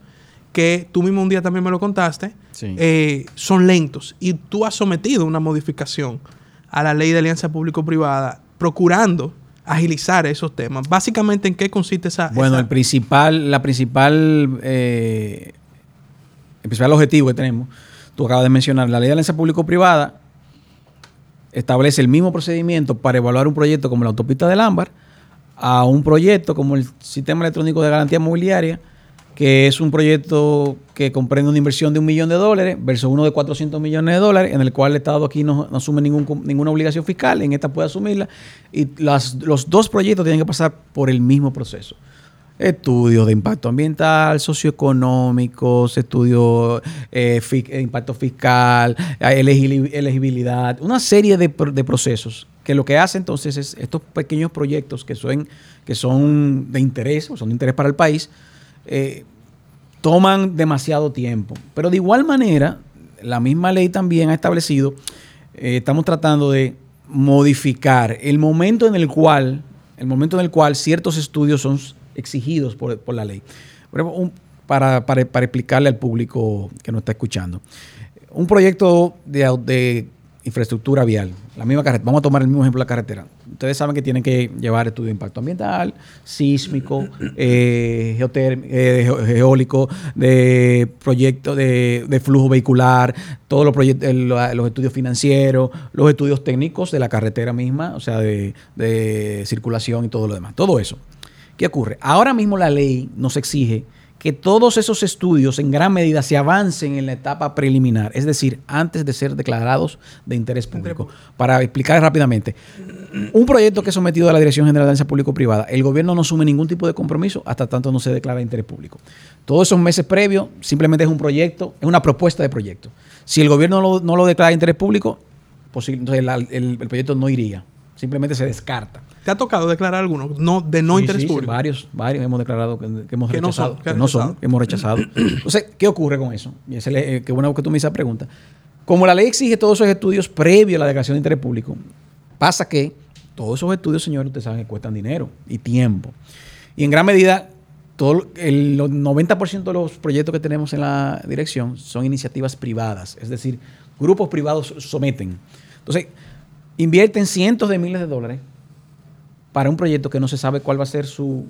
que tú mismo un día también me lo contaste, Sí. eh, son lentos. Y tú has sometido una modificación a la ley de alianza público-privada procurando agilizar esos temas. Básicamente, ¿en qué consiste esa... Bueno, esa- el principal, la principal, eh, el principal objetivo que tenemos, tú acabas de mencionar, la ley de alianza público-privada establece el mismo procedimiento para evaluar un proyecto como la autopista del Ámbar a un proyecto como el Sistema Electrónico de Garantía Mobiliaria, que es un proyecto que comprende una inversión de un millón de dólares versus uno de 400 millones de dólares, en el cual el Estado aquí no, asume ningún, ninguna obligación fiscal, en esta puede asumirla, y los dos proyectos tienen que pasar por el mismo proceso. Estudios de impacto ambiental, socioeconómicos, estudios eh, de impacto fiscal, eh, elegibilidad, una serie de, pro- de procesos que lo que hace entonces es estos pequeños proyectos que son, que son de interés, o son de interés para el país, eh, toman demasiado tiempo. Pero de igual manera, la misma ley también ha establecido, eh, estamos tratando de modificar el momento en el cual, el momento en el cual ciertos estudios son exigidos por, por la ley. Por ejemplo, un- para, para- para explicarle al público que nos está escuchando. Un proyecto de, de infraestructura vial, la misma carretera, vamos a tomar el mismo ejemplo de la carretera. Ustedes saben que tienen que llevar estudio de impacto ambiental, sísmico, eh, eh, de proyecto de, de flujo vehicular, todos los proyectos, los estudios financieros, los estudios técnicos de la carretera misma, o sea, de, de circulación y todo lo demás. Todo eso. ¿Qué ocurre? Ahora mismo la ley nos exige que todos esos estudios en gran medida se avancen en la etapa preliminar, es decir, antes de ser declarados de interés público. Para explicar rápidamente, un proyecto que es sometido a la Dirección General de Alianza Público-Privada, el gobierno no asume ningún tipo de compromiso hasta tanto no se declara de interés público. Todos esos meses previos simplemente es un proyecto, es una propuesta de proyecto. Si el gobierno no lo, no lo declara de interés público, entonces el proyecto no iría, simplemente se descarta. ¿Te ha tocado declarar alguno no, de no Sí, interés sí, público? varios, varios hemos declarado que, que hemos Que no rechazado. son, que no son, que hemos rechazado. Entonces, ¿qué ocurre con eso? Y le- eh, qué bueno que tú me hiciste esa pregunta. Como la ley exige todos esos estudios previos a la declaración de interés público, pasa que todos esos estudios, señores, ustedes saben que cuestan dinero y tiempo. Y en gran medida, todo el 90% de los proyectos que tenemos en la dirección son iniciativas privadas, es decir, grupos privados someten. Entonces, invierten cientos de miles de dólares para un proyecto que no se sabe cuál va a ser su,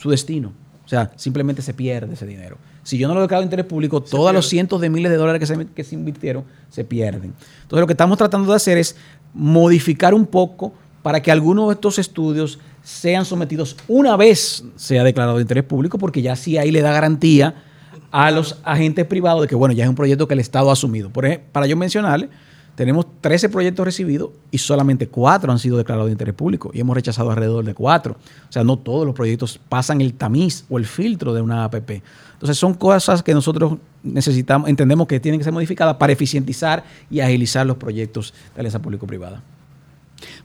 su destino. O sea, simplemente se pierde ese dinero. Si yo no lo declaro de interés público, todos los cientos de miles de dólares que se, que se invirtieron se pierden. Entonces, lo que estamos tratando de hacer es modificar un poco para que algunos de estos estudios sean sometidos una vez sea declarado de interés público, porque ya sí ahí le da garantía a los agentes privados de que, bueno, ya es un proyecto que el Estado ha asumido. Por ejemplo, para yo mencionarle, tenemos 13 proyectos recibidos y solamente 4 han sido declarados de interés público y hemos rechazado alrededor de 4. O sea, no todos los proyectos pasan el tamiz o el filtro de una APP. Entonces, son cosas que nosotros necesitamos, entendemos que tienen que ser modificadas para eficientizar y agilizar los proyectos de alianza público-privada.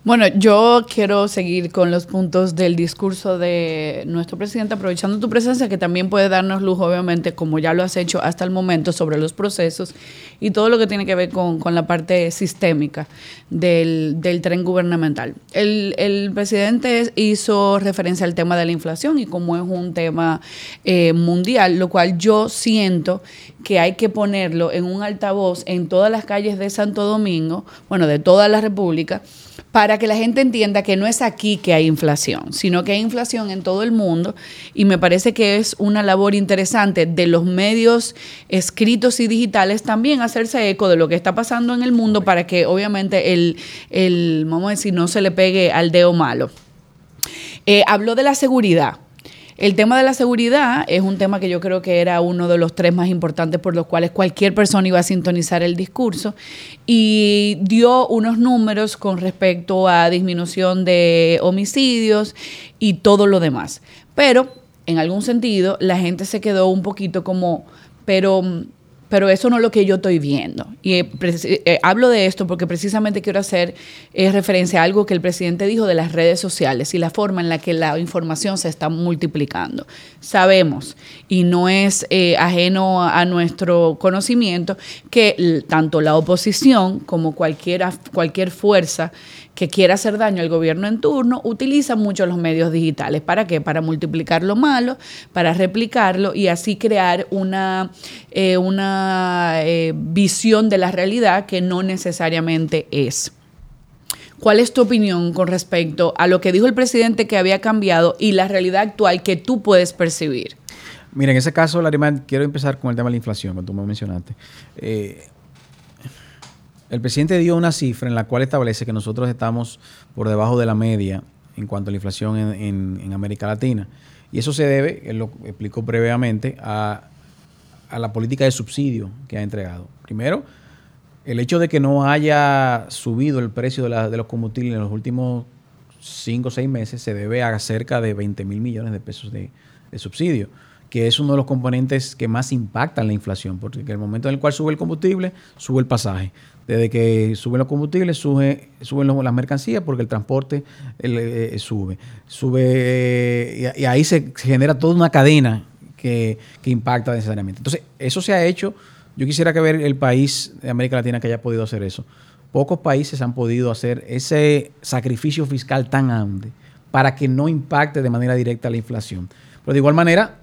Bueno, yo quiero seguir con los puntos del discurso de nuestro presidente, aprovechando tu presencia, que también puede darnos luz, obviamente, como ya lo has hecho hasta el momento, sobre los procesos y todo lo que tiene que ver con, con la parte sistémica del, del tren gubernamental. El, el presidente hizo referencia al tema de la inflación y como es un tema eh, mundial, lo cual yo siento que hay que ponerlo en un altavoz en todas las calles de Santo Domingo, bueno, de toda la República, para que la gente entienda que no es aquí que hay inflación, sino que hay inflación en todo el mundo y me parece que es una labor interesante de los medios escritos y digitales también hacerse eco de lo que está pasando en el mundo para que obviamente el, el vamos a decir, no se le pegue al dedo malo. Eh, habló de la seguridad. El tema de la seguridad es un tema que yo creo que era uno de los tres más importantes por los cuales cualquier persona iba a sintonizar el discurso y dio unos números con respecto a disminución de homicidios y todo lo demás. Pero en algún sentido, la gente se quedó un poquito como, pero pero eso no es lo que yo estoy viendo. Y eh, eh, hablo de esto porque precisamente quiero hacer eh, referencia a algo que el presidente dijo de las redes sociales y la forma en la que la información se está multiplicando. Sabemos, y no es ajeno a, nuestro conocimiento, que tanto la oposición como cualquier fuerza que quiera hacer daño al gobierno en turno utiliza mucho los medios digitales. ¿Para qué? Para multiplicar lo malo, para replicarlo y así crear una, eh, una eh, visión de la realidad que no necesariamente es. ¿Cuál es tu opinión con respecto a lo que dijo el presidente que había cambiado y la realidad actual que tú puedes percibir? Mira, en ese caso, Larimán, quiero empezar con el tema de la inflación, como tú me mencionaste. Eh, el presidente dio una cifra en la cual establece que nosotros estamos por debajo de la media en cuanto a la inflación en, América Latina. Y eso se debe, él lo explicó brevemente, a, la política de subsidio que ha entregado. Primero, el hecho de que no haya subido el precio de, los combustibles en los últimos cinco o seis meses se debe a cerca de 20 mil millones de pesos de, de subsidio que es uno de los componentes que más impactan la inflación, porque en el momento en el cual sube el combustible, sube el pasaje. Desde que suben los combustibles, sube, suben las mercancías porque el transporte eh, sube. Sube y, ahí se, genera toda una cadena que, impacta necesariamente. Entonces, eso se ha hecho. Yo quisiera que ver el país de América Latina que haya podido hacer eso. Pocos países han podido hacer ese sacrificio fiscal tan grande para que no impacte de manera directa la inflación. Pero de igual manera,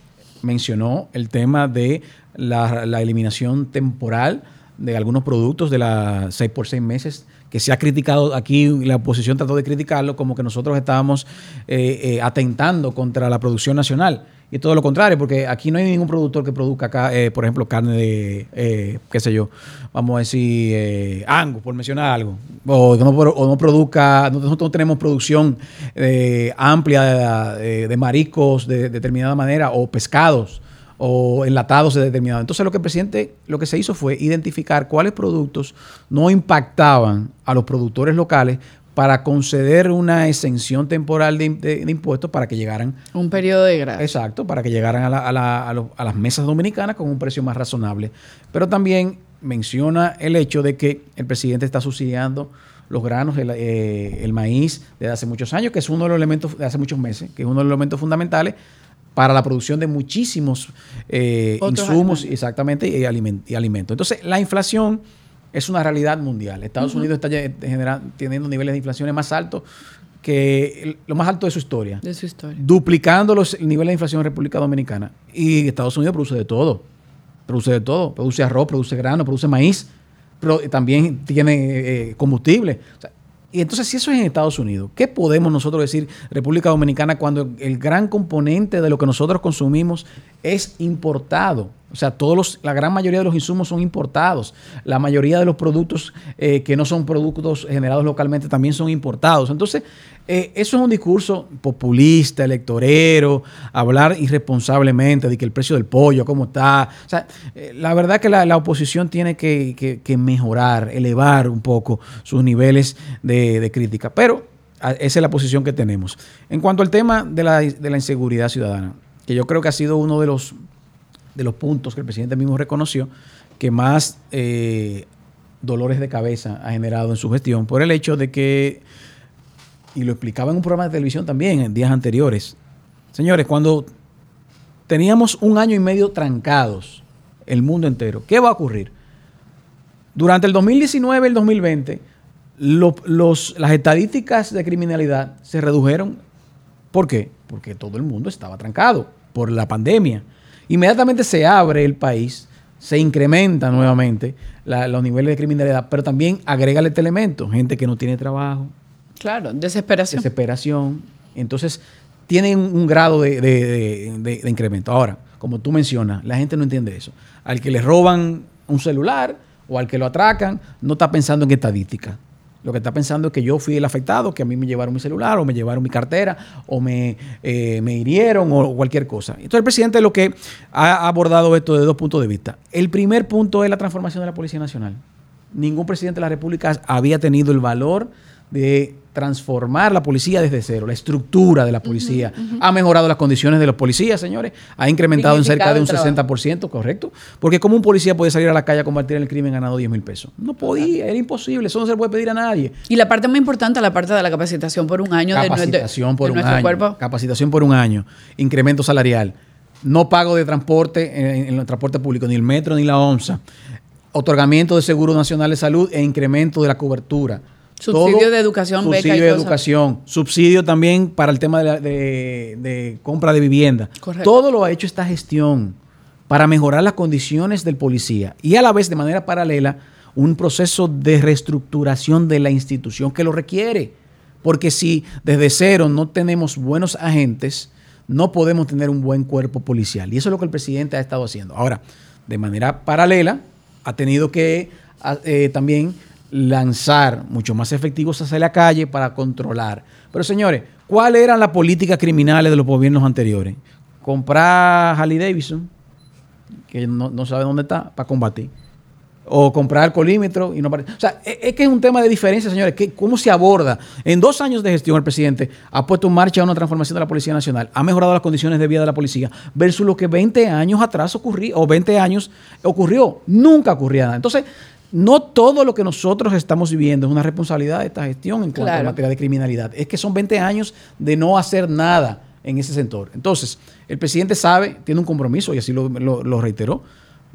mencionó el tema de la eliminación temporal de algunos productos de las 6 por 6 meses, que se ha criticado aquí, la oposición trató de criticarlo como que nosotros estábamos eh, eh, atentando contra la producción nacional. Y todo lo contrario, porque aquí no hay ningún productor que produzca, acá, eh, por ejemplo, carne de, qué sé yo, vamos a decir, angus, por mencionar algo. O no, o no produzca, nosotros no tenemos producción amplia de, de, mariscos de determinada manera o pescados o enlatados de determinado. Entonces lo que el presidente, lo que se hizo fue identificar cuáles productos no impactaban a los productores locales para conceder una exención temporal de, impuestos para que llegaran... Un periodo de gracia. Exacto, para que llegaran a, las mesas dominicanas con un precio más razonable. Pero también menciona el hecho de que el presidente está subsidiando los granos, el, eh, el, maíz desde hace muchos años, que es uno de los elementos, de hace muchos meses, que es uno de los elementos fundamentales para la producción de muchísimos eh, insumos exactamente y, alimentos. Entonces, la inflación es una realidad mundial. Estados Unidos está teniendo niveles de inflación más altos que lo más alto de su historia. De su historia. Duplicando los niveles de inflación en República Dominicana. Y Estados Unidos produce de todo. Produce de todo. Produce arroz, produce grano, produce maíz. Pero también tiene eh, combustible. O sea, y entonces, si eso es en Estados Unidos, ¿qué podemos nosotros decir República Dominicana cuando el gran componente de lo que nosotros consumimos es importado? O sea, todos los, la gran mayoría de los insumos son importados. La mayoría de los productos eh, que no son productos generados localmente también son importados. Entonces, eh, eso es un discurso populista, electorero, hablar irresponsablemente de que el precio del pollo, cómo está. O sea, eh, la verdad que la, oposición tiene que, mejorar, elevar un poco sus niveles de, crítica. Pero esa es la posición que tenemos. En cuanto al tema de la, inseguridad ciudadana, que yo creo que ha sido uno de los, de los puntos que el presidente mismo reconoció que más eh, dolores de cabeza ha generado en su gestión por el hecho de que y lo explicaba en un programa de televisión también en días anteriores. Señores, cuando teníamos un año y medio trancados, el mundo entero, ¿qué va a ocurrir? Durante el 2019 y el 2020, los, las estadísticas de criminalidad se redujeron. ¿Por qué? Porque todo el mundo estaba trancado por la pandemia. Inmediatamente se abre el país, se incrementa nuevamente los niveles de criminalidad, pero también agrega este elemento, gente que no tiene trabajo, Claro, desesperación. Desesperación. Entonces, tienen un grado de, incremento. Ahora, como tú mencionas, la gente no entiende eso. Al que le roban un celular o al que lo atracan, no está pensando en estadística. Lo que está pensando es que yo fui el afectado, que a mí me llevaron mi celular o me llevaron mi cartera o me, eh, me hirieron o cualquier cosa. Entonces el presidente lo que ha abordado esto de dos puntos de vista. El primer punto es la transformación de la Policía Nacional. Ningún presidente de la República había tenido el valor de transformar la policía desde cero, la estructura de la policía. Ha mejorado las condiciones de los policías, señores. Ha incrementado en cerca de un 60%, correcto. Porque como un policía puede salir a la calle a combatir el crimen ganado 10 mil pesos? No podía, era imposible. Eso no se le puede pedir a nadie. Y la parte más importante, la parte de la capacitación por un año. Capacitación por un año. Cuerpo. Capacitación por un año. Incremento salarial. No pago de transporte en, el transporte público, ni el metro ni la ONSA. Otorgamiento de Seguro Nacional de Salud e incremento de la cobertura Subsidio de educación, subsidio de educación, subsidio también para el tema de, compra de vivienda. Todo lo ha hecho esta gestión para mejorar las condiciones del policía y a la vez de manera paralela un proceso de reestructuración de la institución que lo requiere. Porque si desde cero no tenemos buenos agentes, no podemos tener un buen cuerpo policial. Y eso es lo que el presidente ha estado haciendo. Ahora, de manera paralela, ha tenido que eh, también lanzar mucho más efectivos hacia la calle para controlar. Pero señores, ¿cuáles eran las políticas criminales de los gobiernos anteriores? Comprar Harley Davidson, que no, sabe dónde está, para combatir. O comprar colímetro y no O sea, e, es, que es un tema de diferencia, señores. ¿Cómo se aborda? En dos años de gestión, el presidente ha puesto en marcha una transformación de la Policía Nacional, ha mejorado las condiciones de vida de la policía, versus lo que 20 años atrás ocurrió, o 20 años ocurrió. Nunca ocurría nada. Entonces, no todo lo que nosotros estamos viviendo es una responsabilidad de esta gestión en cuanto a materia de criminalidad. Es que son 20 años de no hacer nada en ese sector. Entonces, el presidente sabe, tiene un compromiso, y así lo, reiteró,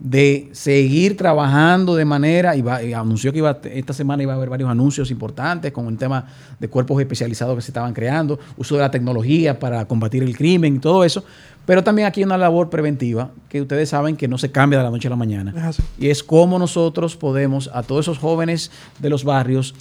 de seguir trabajando de manera, y, y, anunció que iba, esta semana iba a haber varios anuncios importantes con el tema de cuerpos especializados que se estaban creando, uso de la tecnología para combatir el crimen y todo eso, pero también aquí hay una labor preventiva que ustedes saben que no se cambia de la noche a la mañana. y es cómo nosotros podemos a todos esos jóvenes de los barrios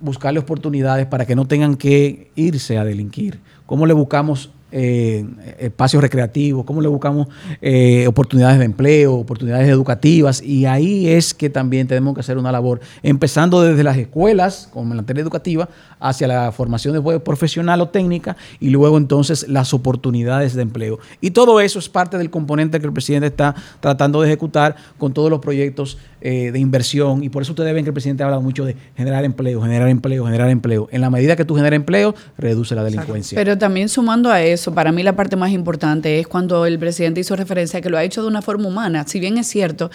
buscarle oportunidades para que no tengan que irse a delinquir. ¿Cómo le buscamos eh, espacios recreativos, cómo le buscamos eh, oportunidades de empleo, oportunidades educativas, y ahí es que también tenemos que hacer una labor, empezando desde las escuelas, como en la materia educativa, hacia la formación de profesional o técnica, y luego entonces las oportunidades de empleo. Y todo eso es parte del componente que el presidente está tratando de ejecutar con todos los proyectos eh, de inversión, y por eso ustedes ven que el presidente habla mucho de generar empleo, generar empleo, generar empleo. En la medida que tú generas empleo, reduce la delincuencia. Pero también sumando a eso, para mí la parte más importante es cuando el presidente hizo referencia a que lo ha hecho de una forma humana. Si bien es cierto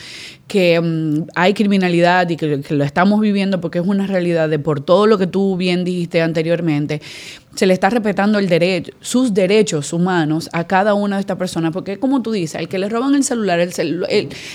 que mm, hay criminalidad y que, lo estamos viviendo porque es una realidad de por todo lo que tú bien dijiste anteriormente, se le está respetando el derecho, sus derechos humanos a cada una de estas personas, porque como tú dices, al que le roban el celular, el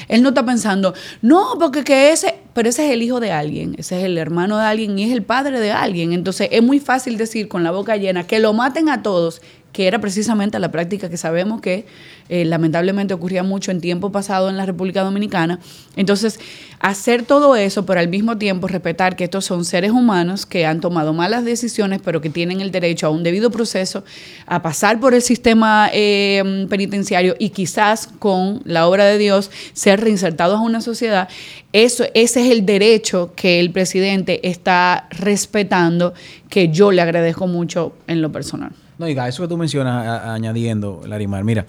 él, no está pensando, no, porque que ese, pero ese es el hijo de alguien, ese es el hermano de alguien y es el padre de alguien. Entonces es muy fácil decir con la boca llena que lo maten a todos que era precisamente la práctica que sabemos que eh, lamentablemente ocurría mucho en tiempo pasado en la República Dominicana. Entonces, hacer todo eso, pero al mismo tiempo respetar que estos son seres humanos que han tomado malas decisiones, pero que tienen el derecho a un debido proceso, a pasar por el sistema eh, penitenciario y quizás con la obra de Dios ser reinsertados a una sociedad, eso, ese es el derecho que el presidente está respetando, que yo le agradezco mucho en lo personal. No, diga, eso que tú mencionas añadiendo, Larimar, mira,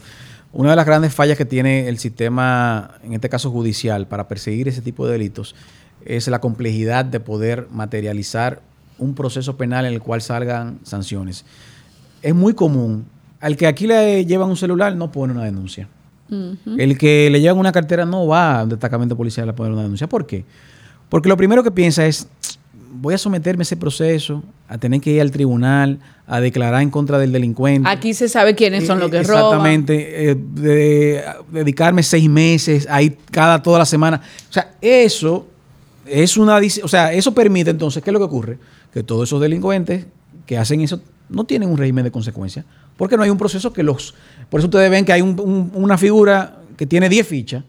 una de las grandes fallas que tiene el sistema, en este caso judicial, para perseguir ese tipo de delitos, es la complejidad de poder materializar un proceso penal en el cual salgan sanciones. Es muy común. Al que aquí le llevan un celular no pone una denuncia. El que le llevan una cartera no va a un destacamento policial a poner una denuncia. ¿Por qué? Porque lo primero que piensa es, voy a someterme a ese proceso, a tener que ir al tribunal, a declarar en contra del delincuente. Aquí se sabe quiénes son los que Exactamente, roban. Exactamente, eh, dedicarme seis meses a ir cada toda la semana. O sea, eso es una, o sea, eso permite entonces, ¿qué es lo que ocurre? Que todos esos delincuentes que hacen eso no tienen un régimen de consecuencia, porque no hay un proceso que los... Por eso ustedes ven que hay una figura que tiene 10 fichas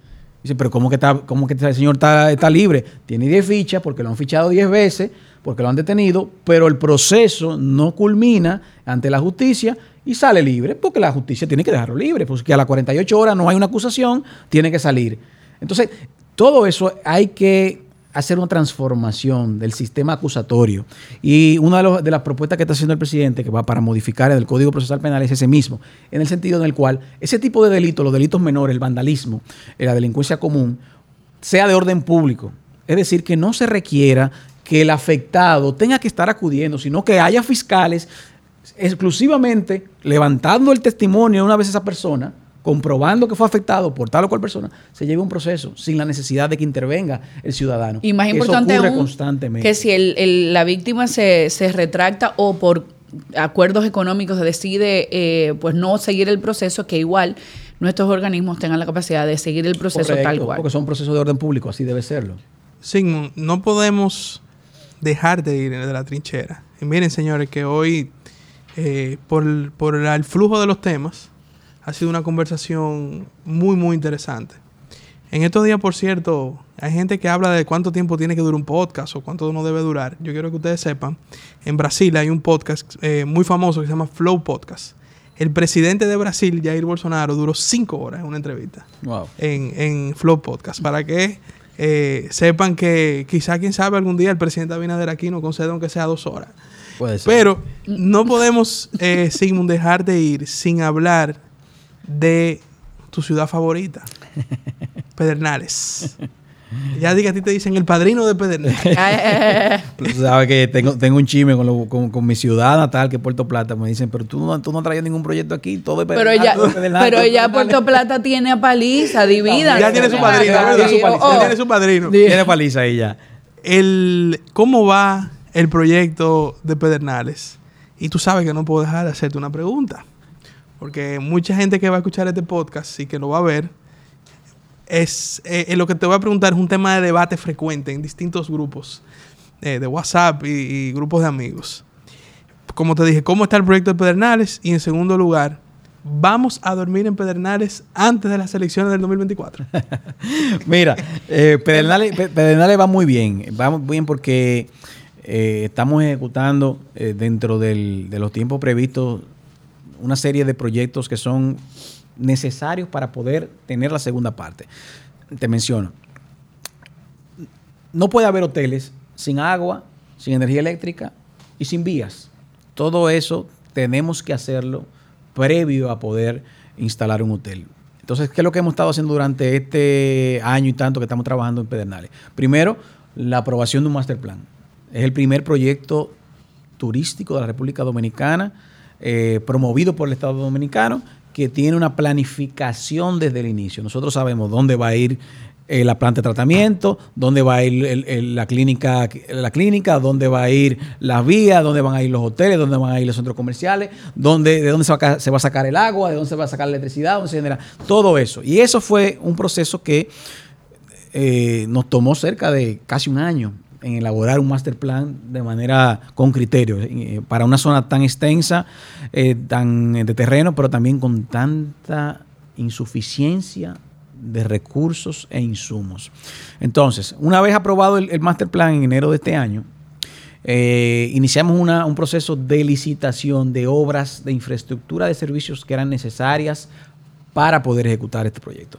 Dice, pero ¿cómo que, está, cómo que el señor está, está libre? Tiene 10 fichas porque lo han fichado 10 veces, porque lo han detenido, pero el proceso no culmina ante la justicia y sale libre, porque la justicia tiene que dejarlo libre, porque a las 48 horas no hay una acusación, tiene que salir. Entonces, todo eso hay que hacer una transformación del sistema acusatorio. Y una de, las propuestas que está haciendo el presidente, que va para modificar el Código Procesal Penal, es ese mismo, en el sentido en el cual ese tipo de delitos, los delitos menores, el vandalismo, la delincuencia común, sea de orden público. Es decir, que no se requiera que el afectado tenga que estar acudiendo, sino que haya fiscales exclusivamente levantando el testimonio de una vez esa persona, comprobando que fue afectado por tal o cual persona, se lleve un proceso sin la necesidad de que intervenga el ciudadano. Y más eso importante ocurre aún, constantemente. que si el- el- la víctima se, se retracta o por acuerdos económicos decide eh, pues no seguir el proceso, que igual nuestros organismos tengan la capacidad de seguir el proceso Correcto, tal cual. Porque son procesos de orden público, así debe serlo. Sigmund, no podemos dejar de ir de la trinchera. Y miren, señores, que hoy, eh, por, por el flujo de los temas, ha sido una conversación muy, muy interesante. En estos días, por cierto, hay gente que habla de cuánto tiempo tiene que durar un podcast o cuánto no debe durar. Yo quiero que ustedes sepan, en Brasil hay un podcast eh, muy famoso que se llama Flow Podcast. El presidente de Brasil, Jair Bolsonaro, duró cinco horas en una entrevista Wow. en, en Flow Podcast para que eh, sepan que quizá, quién sabe, algún día el presidente Abinader aquí nos conceda aunque sea dos horas. Puede ser. Pero no podemos, eh, Sigmund, dejar de ir sin hablar de tu ciudad favorita, (laughs) Pedernales. Ya diga, a ti te dicen el padrino de Pedernales. (laughs) Eh, Tú sabes que tengo, tengo un chisme con, lo- con, con mi ciudad natal, que es Puerto Plata. Me dicen, pero tú no, tú no traído ningún proyecto aquí, todo es pero Pedernales, ya, todo es Pedernales, pero todo ya Pedernales". Puerto Plata tiene a Paliza, divida. ya tiene su padrino, Ya ¿verdad? tiene su paliza. Ya tiene su padrino. Tiene paliza ahí ya. el cómo va el proyecto de Pedernales. Y tú sabes que no puedo dejar de hacerte una pregunta. Porque mucha gente que va a escuchar este podcast y que lo va a ver, es eh, eh, lo que te voy a preguntar es un tema de debate frecuente en distintos grupos eh, de WhatsApp y, grupos de amigos. Como te dije, ¿cómo está el proyecto de Pedernales? Y en segundo lugar, ¿vamos a dormir en Pedernales antes de las elecciones del 2024? (laughs) Mira, eh, Pedernales, Pe- Pedernales va muy bien. Va muy bien porque eh, estamos ejecutando dentro del- de los tiempos previstos una serie de proyectos que son necesarios para poder tener la segunda parte. Te menciono. No puede haber hoteles sin agua, sin energía eléctrica y sin vías. Todo eso tenemos que hacerlo previo a poder instalar un hotel. Entonces, ¿qué es lo que hemos estado haciendo durante este año y tanto que estamos trabajando en Pedernales? Primero, la aprobación de un master plan. Es el primer proyecto turístico de la República Dominicana, eh, promovido por el Estado Dominicano, que tiene una planificación desde el inicio. Nosotros sabemos dónde va a ir eh, la planta de tratamiento, dónde va a ir la, clínica, la clínica, dónde va a ir las vías, dónde van a ir los hoteles, dónde van a ir los centros comerciales, dónde, de dónde se va, a, sacar el agua, de dónde se va a sacar la electricidad, dónde se todo eso. Y eso fue un proceso que eh, nos tomó cerca de casi un año en elaborar un master plan de manera con criterio eh, para una zona tan extensa, eh, tan eh, de terreno, pero también con tanta insuficiencia de recursos e insumos. Entonces, una vez aprobado el, master plan en enero de este año, iniciamos una- un proceso de licitación de obras de infraestructura de servicios que eran necesarias para poder ejecutar este proyecto.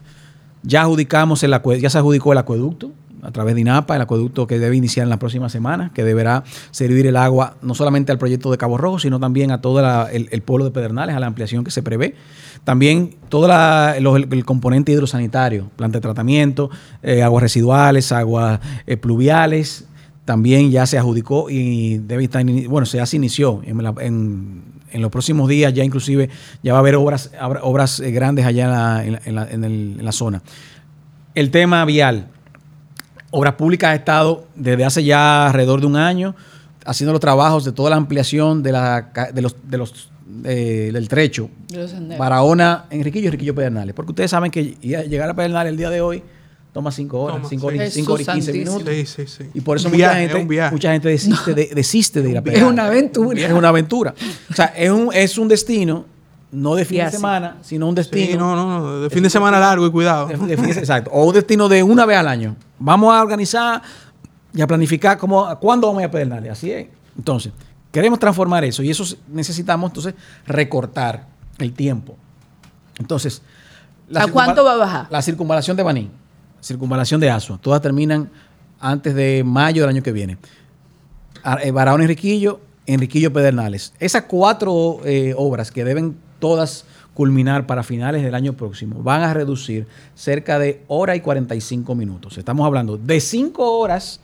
Ya adjudicamos el ya se adjudicó el acueducto a través de INAPA, el acueducto que debe iniciar en la próxima semana, que deberá servir el agua no solamente al proyecto de Cabo Rojo, sino también a todo el, pueblo de Pedernales, a la ampliación que se prevé. También todo la- el, componente hidrosanitario, planta de tratamiento, eh, aguas residuales, aguas eh, pluviales, también ya se adjudicó y debe estar, bueno, ya se inició en, en- los próximos días, ya inclusive ya va a haber obras, obras eh, grandes allá en en la zona. El tema vial. Obras Públicas ha estado desde hace ya alrededor de un año haciendo los trabajos de toda la ampliación de, la, ca- de los, de los, eh, del trecho De. Barahona, Enriquillo y Enriquillo Pedernales. Porque ustedes saben que llegar a Pedernales el día de hoy toma cinco horas, Toma, cinco sí. horas, cinco horas y Jesús 15 santísimo. minutos. Sí, sí, sí. Y por eso mucha, viaje, gente, es mucha gente desiste de, desiste de ir a Es Pedernales. una aventura. Es una aventura. O sea, es un, es un destino, no de fin de semana, sino un destino. Sí, no, no, no, de fin de semana largo y cuidado. de- de fin de- exacto. O un destino de una vez al año. Vamos a organizar y a planificar cómo, cuándo vamos a ir a Pedernales. Así es. Entonces, queremos transformar eso y eso necesitamos entonces recortar el tiempo. Entonces, ¿A cuánto va a bajar? La circunvalación de Baní, circunvalación de Asua, todas terminan antes de mayo del año que viene. Eh, Barahona Enriquillo, Enriquillo Pedernales. Esas cuatro eh, obras que deben todas culminar para finales del año próximo van a reducir cerca de hora y 45 minutos. Estamos hablando de cinco horas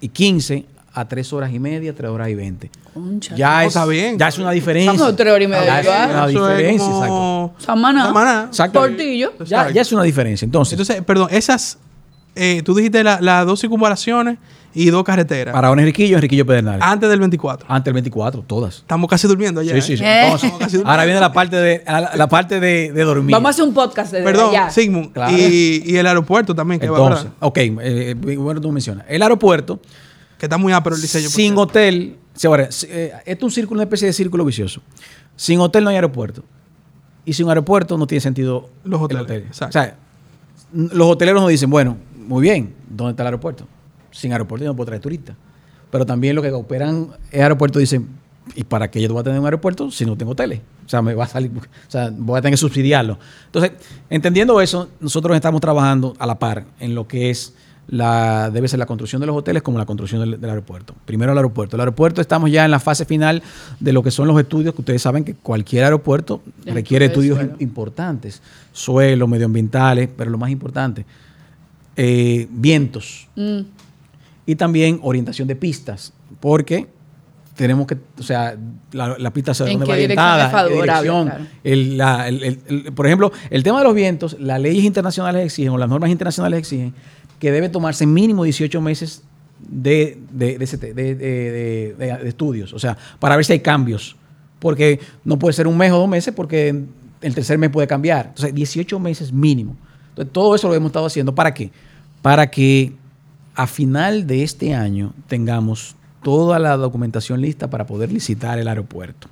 y 15 a 3 horas y media, 3 horas y 20. Concha. Ya, No, es, está bien, ya es una diferencia. No, tres horas y media, Ya es una Eso es diferencia, exacto. Samaná. Samaná. Exacto. Portillo. Ya, ya es una diferencia. Entonces, Entonces, perdón, esas, eh, tú dijiste la- las dos circunvalaciones y dos carreteras. para Don Enriquillo, Enriquillo Pedernales. Antes del 24. Antes del 24, todas. Estamos casi durmiendo ya. Sí, sí, sí. Eh. Ahora viene la parte de, la, la parte de, de dormir. Vamos a hacer un podcast de Perdón, allá. Sigmund. Claro. Y, y el aeropuerto también, que va Entonces, ¿verdad? ok, eh, bueno, tú mencionas. El aeropuerto, Que está muy ápero el diseño. sin hotel, sí, ahora, eh, esto es un círculo, una especie de círculo vicioso. Sin hotel no hay aeropuerto. Y sin aeropuerto no tiene sentido Los el hoteles, hotel. O sea, los hoteleros nos dicen, bueno, muy bien, ¿dónde está el aeropuerto? Sin aeropuerto yo no puedo traer turistas. Pero también los que operan el aeropuerto dicen, ¿y para qué yo voy a tener un aeropuerto si no tengo hoteles? O sea, me va a salir, (laughs) o sea, voy a tener que subsidiarlo. Entonces, entendiendo eso, nosotros estamos trabajando a la par en lo que es la, debe ser la construcción de los hoteles como la construcción del, del aeropuerto. Primero el aeropuerto. El aeropuerto estamos ya en la fase final de lo que son los estudios, que ustedes saben que cualquier aeropuerto Ya, requiere estudios suelo. importantes, suelo, medioambientales, pero lo más importante, eh, vientos Mm. Y también orientación de pistas, porque tenemos que, o sea, la, la pista se ¿En dónde va orientada, dirección. Claro. El- la- el- el- por ejemplo, el tema de los vientos, las leyes internacionales exigen, o las normas internacionales exigen, que debe tomarse mínimo 18 meses de- de- de- de estudios, o sea, para ver si hay cambios, porque no puede ser un mes o dos meses, porque el tercer mes puede cambiar. Entonces, 18 meses mínimo. Entonces, todo eso lo hemos estado haciendo. ¿Para qué? Para que a final de este año tengamos toda la documentación lista para poder licitar el aeropuerto.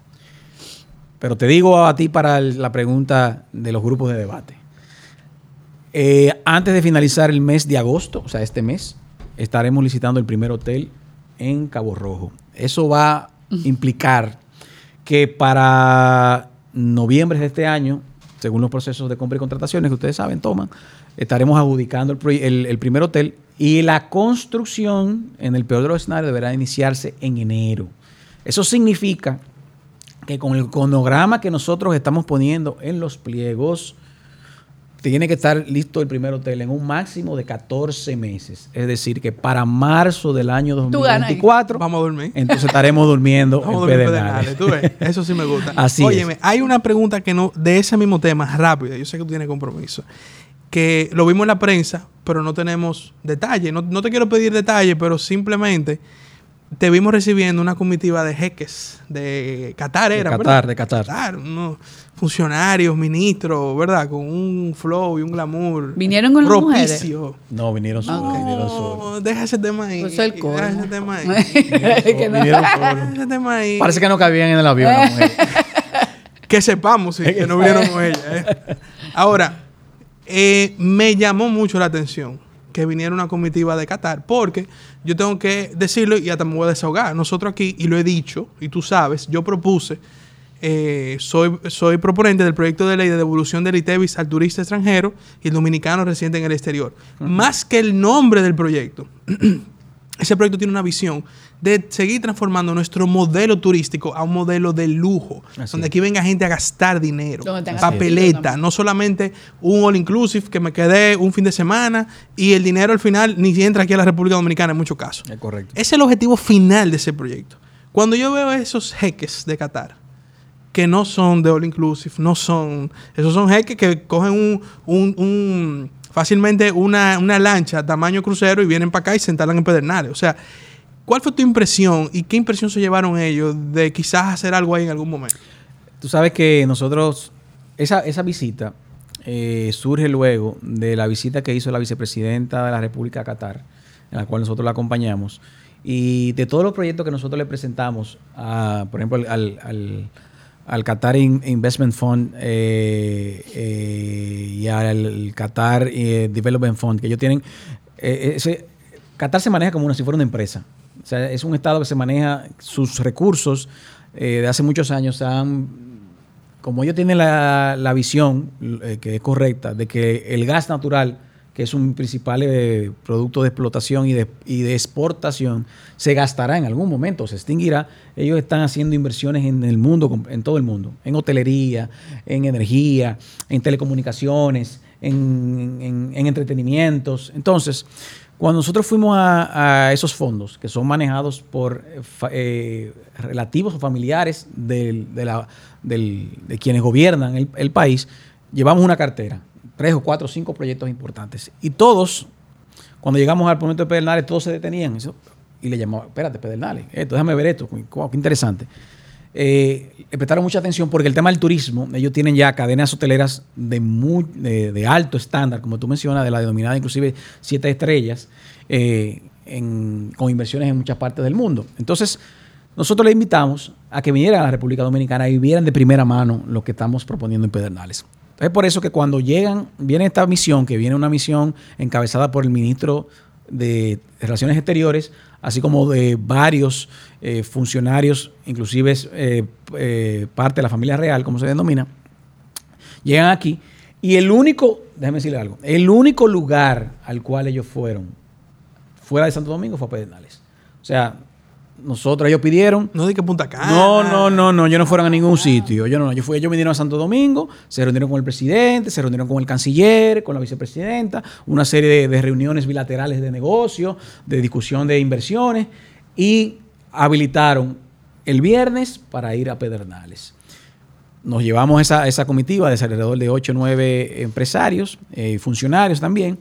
Pero te digo a ti para la pregunta de los grupos de debate. Eh, antes de finalizar el mes de agosto, o sea, este mes, estaremos licitando el primer hotel en Cabo Rojo. Eso va a implicar que para noviembre de este año, según los procesos de compra y contrataciones que ustedes saben, toman, estaremos adjudicando el, proy- el- el primer hotel y la construcción, en el peor de los escenarios, deberá iniciarse en enero. Eso significa que con el cronograma que nosotros estamos poniendo en los pliegos, tiene que estar listo el primer hotel en un máximo de 14 meses. Es decir, que para marzo del año Tú ganas ahí. 2024, Vamos a dormir. entonces estaremos durmiendo (laughs) Vamos a en dormir Pedernales. Pedernales, tú ves, Eso sí me gusta. Así Óyeme, es. hay una pregunta que no, de ese mismo tema, rápida. Yo sé que tú tienes compromiso. Que lo vimos en la prensa, pero no tenemos detalle. No, no te quiero pedir detalle, pero simplemente te vimos recibiendo una comitiva de jeques de Qatar, De era, Qatar, ¿verdad? de Qatar. Qatar, unos funcionarios, ministros, ¿verdad? Con un flow y un glamour. ¿Vinieron con las propicio. (laughs) No, vinieron solos. Vinieron solos. No, deja ese tema ahí. Pues el Deja ese tema ahí. Vinieron solos. ese tema ahí. Parece que no cabían en el avión. la mujer. (laughs) Que sepamos, sí, (laughs) que no vinieron con ella. ¿eh? Ahora, eh, me llamó mucho la atención que viniera una comitiva de Qatar, porque yo tengo que decirlo y hasta me voy a desahogar. Nosotros aquí, y lo he dicho, y tú sabes, yo propuse, eh, soy, soy proponente del proyecto de ley de devolución del ITEVIS al turista extranjero y el dominicano residente en el exterior. Más que el nombre del proyecto, (clears throat) ese proyecto tiene una visión de seguir transformando nuestro modelo turístico a un modelo de lujo, Así donde es. aquí venga gente a gastar dinero, papeleta, no solamente un all inclusive que me quedé un fin de semana y el dinero al final ni entra aquí a la República Dominicana en muchos casos. Es correcto. Ese es el objetivo final de ese proyecto. Cuando yo veo esos jeques de Qatar, que no son de all inclusive, no son, esos son jeques que cogen un, un- un- fácilmente una, una lancha tamaño crucero y vienen para acá y se instalan en Pedernales. O sea, ¿cuál fue tu impresión y qué impresión se llevaron ellos de quizás hacer algo ahí en algún momento? Tú sabes que nosotros, esa, esa visita eh, surge luego de la visita que hizo la vicepresidenta de la República de Qatar, en la cual nosotros la acompañamos, y de todos los proyectos que nosotros le presentamos, a, por ejemplo, al, al, al Qatar In- Investment Fund eh, eh, y al Qatar Development Fund, que ellos tienen, ese, Qatar se maneja como una, si fuera una empresa. O sea, es un estado que se maneja sus recursos eh, de hace muchos años como ellos tienen la, la visión eh, que es correcta de que el gas natural, que es un principal eh, producto de explotación y de, y de exportación, se gastará en algún momento, se extinguirá. Ellos están haciendo inversiones en el mundo, en todo el mundo, en hotelería, en energía, en telecomunicaciones, en- en entretenimientos. Entonces, Cuando nosotros fuimos a, esos fondos, que son manejados por eh, relativos o familiares de, quienes gobiernan el, país, llevamos una cartera, tres o cuatro o cinco proyectos importantes. Y todos, cuando llegamos al momento de Pedernales, todos se detenían. y le llamaban, espérate, Pedernales, esto, déjame ver esto, qué interesante. Eh, prestaron mucha atención porque el tema del turismo, ellos tienen ya cadenas hoteleras de, de, alto estándar, como tú mencionas, de la denominada inclusive siete estrellas, eh, con inversiones en muchas partes del mundo. Entonces, nosotros le invitamos a que vinieran a la República Dominicana y vieran de primera mano lo que estamos proponiendo en Pedernales. Es por eso que cuando llegan, viene esta misión, que viene una misión encabezada por el ministro de Relaciones Exteriores, así como de varios eh, funcionarios, inclusive eh, eh, parte de la familia real, como se denomina, llegan aquí y el único, déjeme decirle algo, el único lugar al cual ellos fueron fuera de Santo Domingo fue a Pedernales. O sea, nosotros, ellos pidieron. No di que Punta Cana. No, no, no, no. Ellos no fueron a ningún sitio. Yo no, yo fui, ellos vinieron a Santo Domingo, se reunieron con el presidente, se reunieron con el canciller, con la vicepresidenta, una serie de, reuniones bilaterales de negocio, de discusión de inversiones y habilitaron el viernes para ir a Pedernales. Nos llevamos esa, esa comitiva de alrededor de 8 o 9 empresarios y eh, funcionarios también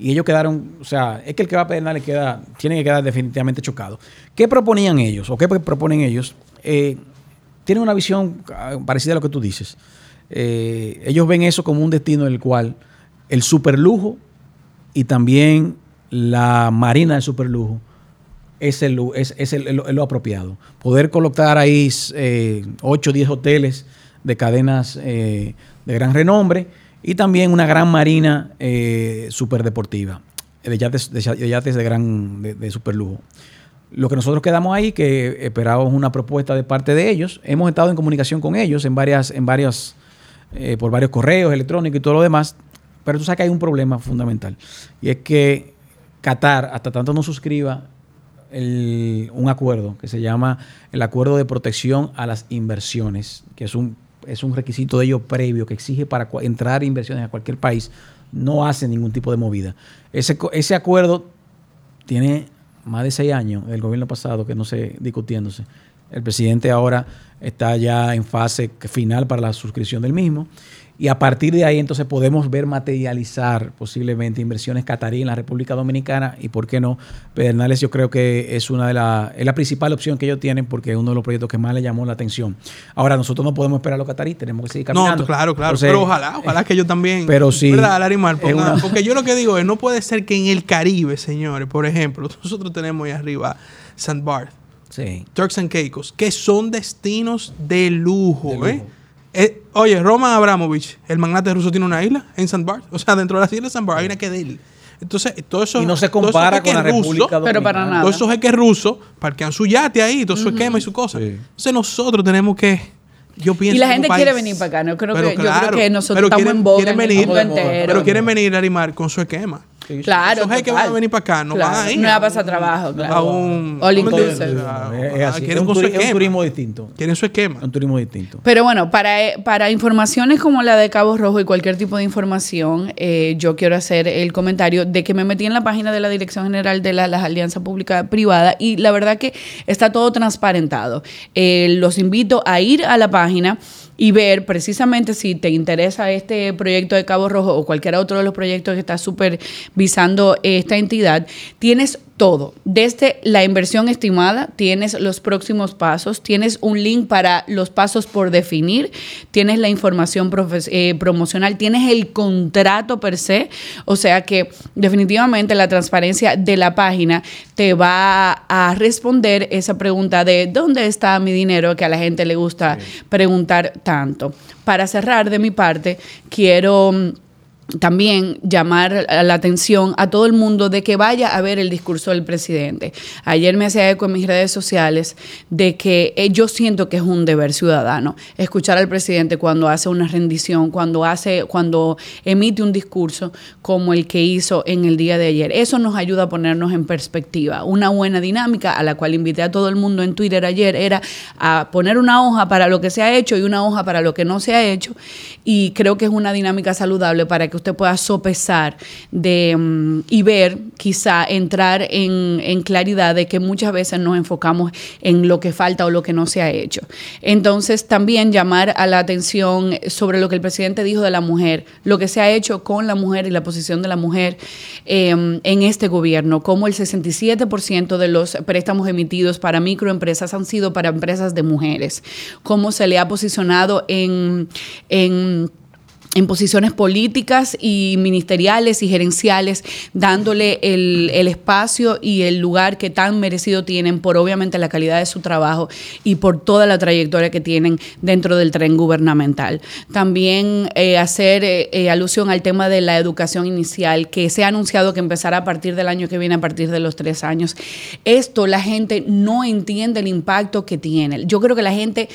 y ellos quedaron, o sea, es que el que va a Pedernales queda, tiene que quedar definitivamente chocado. ¿Qué proponían ellos o qué proponen ellos? Eh, tienen una visión ah, parecida a lo que tú dices. Eh, ellos ven eso como un destino en el cual el superlujo y también la marina del superlujo es, el, es, es, el, lo, apropiado. Poder colocar ahí eh, 8 o 10 hoteles de cadenas eh, de gran renombre y también una gran marina eh, superdeportiva, de yates de, yates de gran de, super lujo. Lo que nosotros quedamos ahí, que esperábamos una propuesta de parte de ellos, hemos estado en comunicación con ellos en varias, en varias, eh, por varios correos electrónicos y todo lo demás, pero tú sabes que hay un problema fundamental, y es que Qatar, hasta tanto no suscriba un acuerdo que se llama el Acuerdo de Protección a las Inversiones, que es un es un requisito de ellos previo que exige para entrar inversiones a cualquier país, no hace ningún tipo de movida. Ese, ese acuerdo tiene más de seis años, el gobierno pasado, que no sé, discutiéndose. El presidente ahora está ya en fase final para la suscripción del mismo. Y a partir de ahí entonces podemos ver materializar posiblemente inversiones catarí en la República Dominicana y por qué no. Pedernales yo creo que es una de la, es la principal opción que ellos tienen porque es uno de los proyectos que más le llamó la atención. Ahora nosotros no podemos esperar a los catarí, tenemos que seguir caminando. No, claro, claro. pero ojalá, ojalá que yo también. Pero sí. ¿Verdad, Larimar? Porque yo lo que digo es, no puede ser que en el Caribe, señores, por ejemplo, (laughs) nosotros tenemos ahí arriba St. Barth, sí. Turks and Caicos, que son destinos de lujo, ¿eh? Eh, oye, Roman Abramovich, el magnate ruso, tiene una isla en San Bart. O sea, dentro de la isla de San Bart hay una que de él. Entonces, todo eso. Y no se compara con la República Pero para nada. Todos esos jeques rusos parquean su yate ahí, todo su esquema y su cosa. Entonces, nosotros tenemos que. Yo pienso y la gente quiere venir para acá. No creo que, yo creo que nosotros estamos en boga venir, Pero quieren venir a animar con su esquema. Claro. Esos que van a venir para acá no van a ir. No va a pasar trabajo, claro. A un. All Es, un, turismo distinto. Quieren su esquema. Un turismo distinto. Pero bueno, para, eh, para informaciones como la de Cabo Rojo y cualquier tipo de información, eh, yo quiero hacer el comentario de que me metí en la página de la Dirección General de las Alianzas Pública Privada y la verdad que está todo transparentado. Eh, los invito a ir a la página y ver precisamente si te interesa este proyecto de Cabo Rojo o cualquier otro de los proyectos que está supervisando esta entidad, tienes todo. Desde la inversión estimada, tienes los próximos pasos, tienes un link para los pasos por definir, tienes la información eh, promocional, tienes el contrato per se, o sea que definitivamente la transparencia de la página te va a responder esa pregunta de ¿dónde está mi dinero? que a la gente le gusta preguntar tanto. Para cerrar de mi parte, quiero mm, también llamar la atención a todo el mundo de que vaya a ver el discurso del presidente. Ayer me hacía eco en mis redes sociales de que eh, yo siento que es un deber ciudadano escuchar al presidente cuando hace una rendición, cuando hace, cuando emite un discurso como el que hizo en el día de ayer. Eso nos ayuda a ponernos en perspectiva. Una buena dinámica a la cual invité a todo el mundo en Twitter ayer era a poner una hoja para lo que se ha hecho y una hoja para lo que no se ha hecho. Y creo que es una dinámica saludable para que usted pueda sopesar de, mm, y ver, quizá entrar en, en claridad de que muchas veces nos enfocamos en lo que falta o lo que no se ha hecho. Entonces, también llamar a la atención sobre lo que el presidente dijo de la mujer, lo que se ha hecho con la mujer y la posición de la mujer eh, en este gobierno, como el 67% de los préstamos emitidos para microempresas han sido para empresas de mujeres, cómo se le ha posicionado en, en en posiciones políticas y ministeriales y gerenciales, dándole el, espacio y el lugar que tan merecido tienen por obviamente la calidad de su trabajo y por toda la trayectoria que tienen dentro del tren gubernamental. También eh, hacer eh, eh, alusión al tema de la educación inicial, que se ha anunciado que empezará a partir del año que viene, a partir de los tres años. Esto la gente no entiende el impacto que tiene. Yo creo que la gente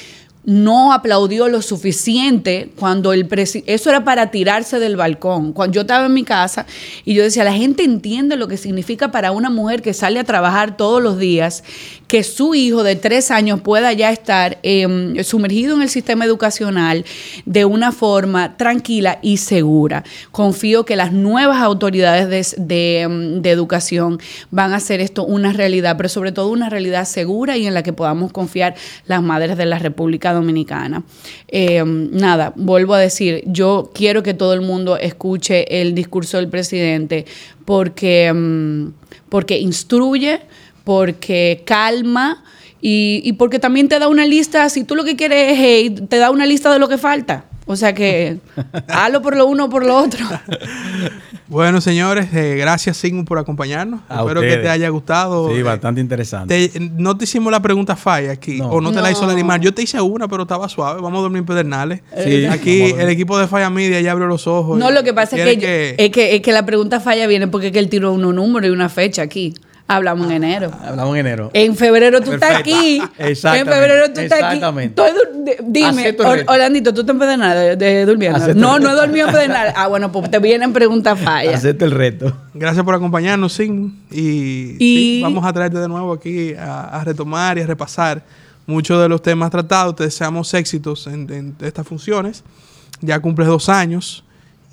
no aplaudió lo suficiente cuando el presidente, eso era para tirarse del balcón. Cuando yo estaba en mi casa y yo decía, la gente entiende lo que significa para una mujer que sale a trabajar todos los días, que su hijo de tres años pueda ya estar eh, sumergido en el sistema educacional de una forma tranquila y segura. Confío que las nuevas autoridades de, de, em, de educación van a hacer esto una realidad, pero sobre todo una realidad segura y en la que podamos confiar las madres de la República Dominicana. Eh, nada, vuelvo a decir, yo quiero que todo el mundo escuche el discurso del presidente porque, um, porque instruye, porque calma. Y, y, porque también te da una lista, si tú lo que quieres es hate, te da una lista de lo que falta. O sea que (laughs) hazlo por lo uno o por lo otro. Bueno, señores, eh, gracias Sigmund por acompañarnos. A Espero ustedes. que te haya gustado. Sí, Eh, bastante interesante. te- no te hicimos la pregunta falla aquí, No. o no te la hizo la Limar. Yo te hice una, pero estaba suave. Vamos a dormir en pedernales. Sí, aquí dormir. el equipo de Falla Media ya abrió los ojos. No, lo que pasa es que, es, que, es que la pregunta falla viene porque es que él tiró unos números y una fecha aquí. Hablamos en enero. Hablamos en enero. En febrero tú estás aquí. Exactamente. En febrero tú estás aquí. De- dime. Orlandito, ¿tú te empedas nada de, de durmiendo? Acepto No, no he dormido en pedernal. Ah, bueno, pues te vienen preguntas fallas. Acepta el reto. Gracias por acompañarnos, Sigmund. Y, Y- sí, vamos a traerte de nuevo aquí a, a retomar y a repasar muchos de los temas tratados. Te deseamos éxitos en, en estas funciones. Ya cumples dos años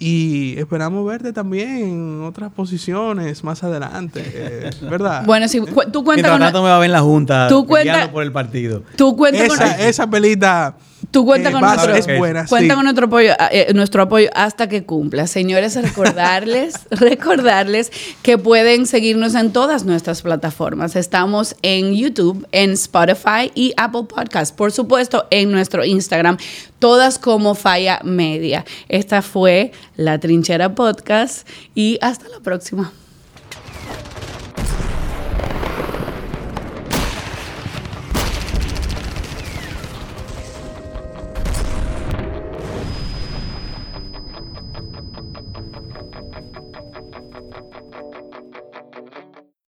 y esperamos verte también en otras posiciones más adelante, eh, ¿verdad? (laughs) Bueno, sí, cu- tú cuentas Mientras con, tanto me va a ver en la junta Tú cuenta- por el partido. tú cuenta con, esa pelita tú cuenta eh, con nuestro, es buena. cuenta sí. con nuestro apoyo, eh, nuestro apoyo hasta que cumpla. Señores, recordarles, (laughs) recordarles que pueden seguirnos en todas nuestras plataformas. Estamos en YouTube, en Spotify y Apple Podcast. Por supuesto, en nuestro Instagram, todas como Falla Media. Esta fue La Trinchera Podcast y hasta la próxima.